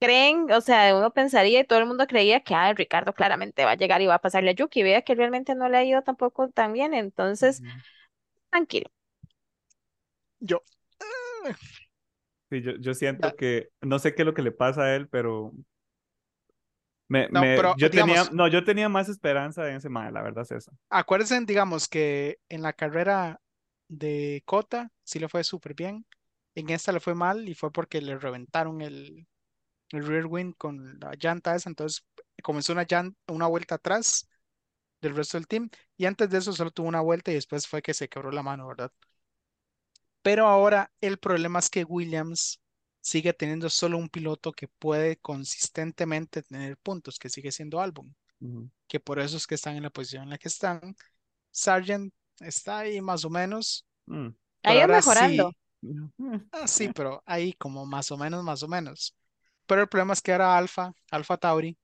creen, o sea, uno pensaría y todo el mundo creía que ah, Ricardo claramente va a llegar y va a pasarle a Yuki. Vea que realmente no le ha ido tampoco tan bien, entonces Ujú. tranquilo. Yo. ah, Sí, yo, yo ya. siento que, no sé qué es lo que le pasa a él, pero me, No, me, pero yo tenía, no, yo tenía más esperanza en ese mae, la verdad es eso. acuérdense, digamos que en la carrera de Cota sí le fue súper bien. En esta le fue mal y fue porque le reventaron el, el rear wing con la llanta esa. Entonces comenzó una, una vuelta atrás del resto del team. Y antes de eso solo tuvo una vuelta y después fue que se quebró la mano, ¿verdad? Pero ahora el problema es que Williams sigue teniendo solo un piloto que puede consistentemente tener puntos, que sigue siendo Albon, que por eso es que están en la posición en la que están. Sargent está ahí más o menos, Mm. Ahora mejorando. sí, ah, sí, pero ahí como más o menos, más o menos. Pero el problema es que ahora Alfa, Alfa Tauri,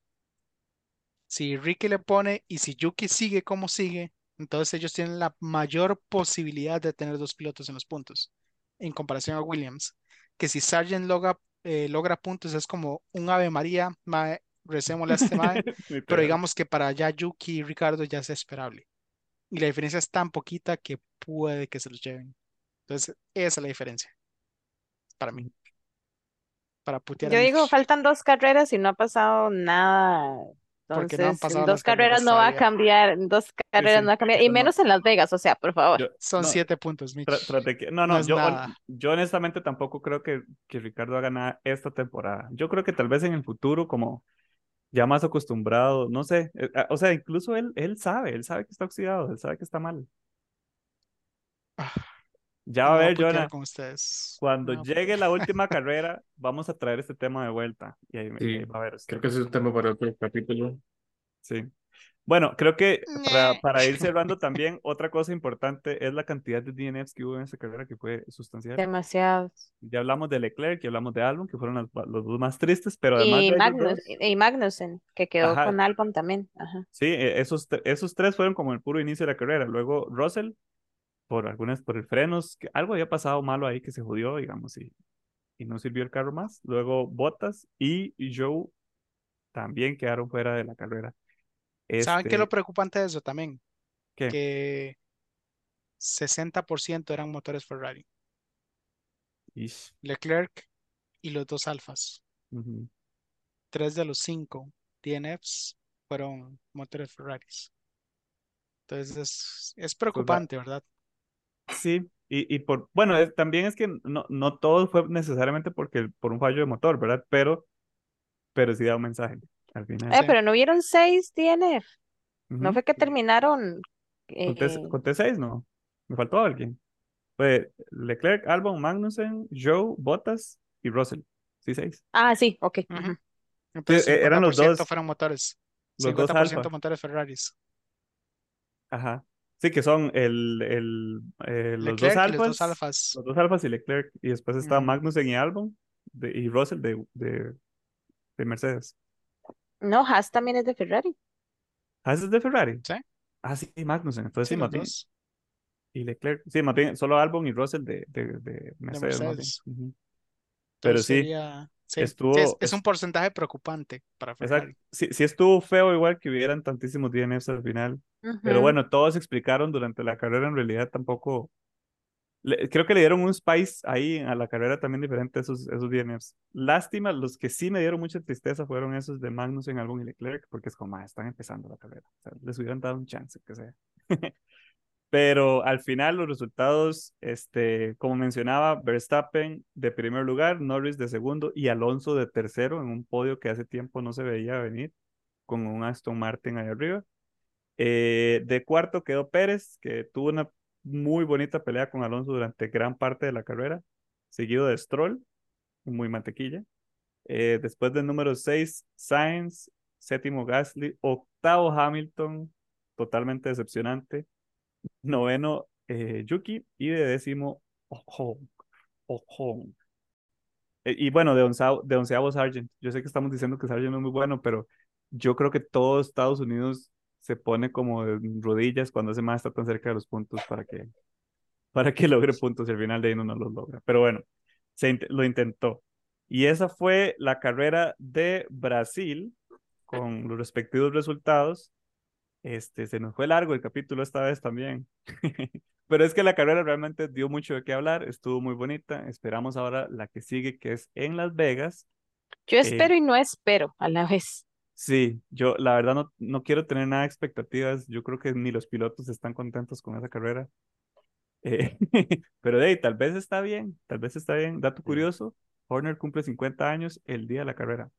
si Ricky le pone y si Yuki sigue como sigue, entonces ellos tienen la mayor posibilidad de tener dos pilotos en los puntos, en comparación a Williams, que si Sargent logra, eh, logra puntos es como un Ave María, mae, recémosle a este mae, pero digamos que para ya Yuki y Ricardo ya es esperable. Y la diferencia es tan poquita que puede que se los lleven. Entonces, esa es la diferencia para mí, para putear Yo digo, faltan dos carreras y no ha pasado nada. Porque no han Entonces, en dos carreras carreras no va a cambiar, en dos Sí, carreras no va a cambiar, y no. menos en Las Vegas, o sea, por favor. Yo, Son no, siete puntos, Mitch. que, no, No yo, honestamente tampoco creo que, que Ricardo haga nada esta temporada. Yo creo que tal vez en el futuro, como ya más acostumbrado, no sé, eh, ah, o sea, incluso él, él sabe, él sabe que está oxidado, él sabe que está mal. Ya va a ver, Jonah, con ustedes. cuando a llegue la última carrera, vamos a traer este tema de vuelta y ahí, y ahí Sí, va a ver usted. creo que ese es un tema para otro capítulo. Sí. Bueno, creo que para, para ir cerrando también, otra cosa importante es la cantidad de DNFs que hubo en esa carrera, que fue sustancial. Demasiados. Ya hablamos de Leclerc y hablamos de Albon, que fueron las- los dos más tristes, pero además Y Magnus, dos, y Magnussen, que quedó ajá, con Albon también. Ajá. sí, e- esos, esos tres fueron como el puro inicio de la carrera. Luego Russell, por algunas, por el frenos, que algo había pasado malo ahí que se jodió, digamos, y, y no sirvió el carro más. Luego Bottas y Joe también quedaron fuera de la carrera. ¿Saben qué es lo Este, preocupante de eso también? ¿qué? Que 60% eran motores Ferrari. Ish, Leclerc y los dos alfas. Tres de los cinco DNFs fueron motores Ferraris. Entonces es, es Eso es ra- preocupante, ¿verdad? Sí, y, y por, bueno, es- también es que no, no todo fue necesariamente porque, por un fallo de motor, ¿verdad? Pero, pero sí da un mensaje al final. Eh, Sí. pero no hubieron seis DNF. No fue que terminaron. Conté, eh, conté seis, ¿no? Me faltó alguien. Fue Leclerc, Albon, Magnussen, Joe, Bottas y Russell. Sí, seis. Ah, sí, ok. Entonces e- eran los 50% dos, fueron motores. los dos 50% alfa. motores Ferraris. Ajá. Sí, que son el, el, eh, los dos los alfas, los dos alfas y Leclerc. Y después está. Magnussen y Albon de- y Russell de, de, de Mercedes. No, Haas también es de Ferrari. ¿Ah, ese es de Ferrari? ¿Sí? Ah, sí, Magnussen. Entonces Sí, sí, dos. y Leclerc. Sí, bien solo Albon y Russell de, de, de Mercedes. Mercedes. Pero sí, sí, estuvo- sí, es, es es- un porcentaje preocupante para Ferrari. Sí, sí estuvo feo igual que hubieran tantísimos DNFs al final. Pero Ujú. bueno, todos explicaron durante la carrera, en realidad tampoco. le- creo que le dieron un spice ahí a la carrera también diferente a esos, esos DNFs. Lástima, los que sí me dieron mucha tristeza fueron esos de Magnussen, Albon y Leclerc, porque es como, ah, están empezando la carrera. O sea, les hubieran dado un chance, que sea. Pero al final los resultados, este, como mencionaba, Verstappen de primer lugar, Norris de segundo y Alonso de tercero en un podio que hace tiempo no se veía venir, con un Aston Martin ahí arriba. Eh, de cuarto quedó Pérez, que tuvo una muy bonita pelea con Alonso durante gran parte de la carrera, seguido de Stroll, muy mantequilla. Eh, después del número 6, Sainz, séptimo Gasly, octavo Hamilton, totalmente decepcionante. Noveno, eh, Yuki, y de décimo, Ocon. Ocon. Eh, y bueno, de, onceavo, de onceavo Sargent. Yo sé que estamos diciendo que Sargent no es muy bueno, pero yo creo que todo Estados Unidos se pone como en rodillas cuando ese más está tan cerca de los puntos para que, para que logre puntos y al final de ahí no, no los logra. Pero bueno, se lo intentó. Y esa fue la carrera de Brasil con los respectivos resultados. Este, se nos fue largo el capítulo esta vez también. Pero es que la carrera realmente dio mucho de qué hablar, estuvo muy bonita. Esperamos ahora la que sigue, que es en Las Vegas. Yo Eh, espero y no espero a la vez. Sí, yo la verdad no, no quiero tener nada de expectativas. Yo creo que ni los pilotos están contentos con esa carrera. Eh, pero ahí, tal vez está bien, tal vez está bien. Dato curioso, Horner cumple 50 años el día de la carrera.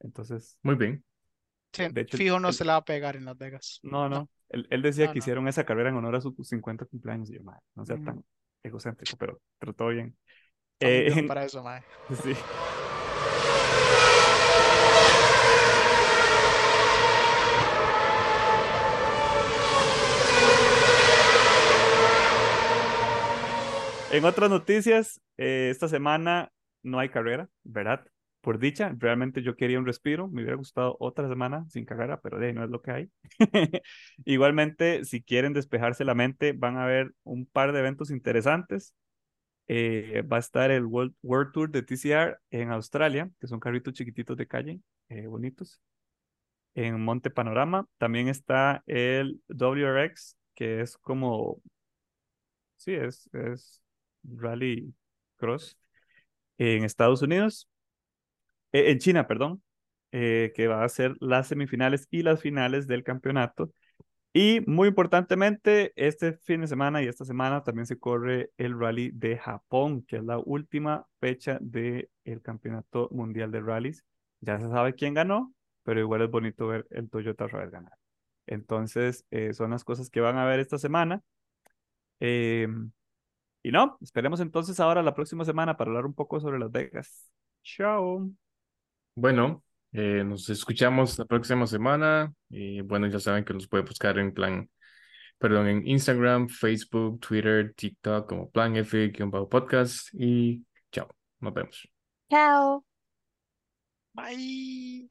Entonces, Muy bien. Sí, de hecho, fijo no el- se la va a pegar en Las Vegas. no, no, él, él decía No, que no. hicieron esa carrera en honor a sus 50 cumpleaños. Y yo, "Mae, no sea Ujú. tan egocéntrico, pero, todo bien. Eh, en- para eso, mae. Sí. En otras noticias, eh, esta semana no hay carrera, ¿verdad? Por dicha, realmente yo quería un respiro, me hubiera gustado otra semana sin carrera, pero de ahí no es lo que hay. Igualmente, si quieren despejarse la mente, van a ver un par de eventos interesantes. Eh, va a estar el World, World Tour de TCR en Australia, que son carritos chiquititos de calle, eh, bonitos. En Monte Panorama también está el WRX, que es como, sí, es, es Rally Cross en Estados Unidos, eh, en China, perdón, eh, que va a ser las semifinales y las finales del campeonato. Y muy importantemente, este fin de semana y esta semana también se corre el Rally de Japón, que es la última fecha del Campeonato Mundial de Rallys. Ya se sabe quién ganó, pero igual es bonito ver el Toyota vez ganar. Entonces, eh, son las cosas que van a ver esta semana. Eh, y no, esperemos entonces ahora la próxima semana para hablar un poco sobre Las Vegas. Chao. Bueno, eh, nos escuchamos la próxima semana. Y bueno, ya saben que nos puede buscar en plan, perdón, en Instagram, Facebook, Twitter, TikTok como Plan F-podcast. Y chao, nos vemos. Chao. Bye.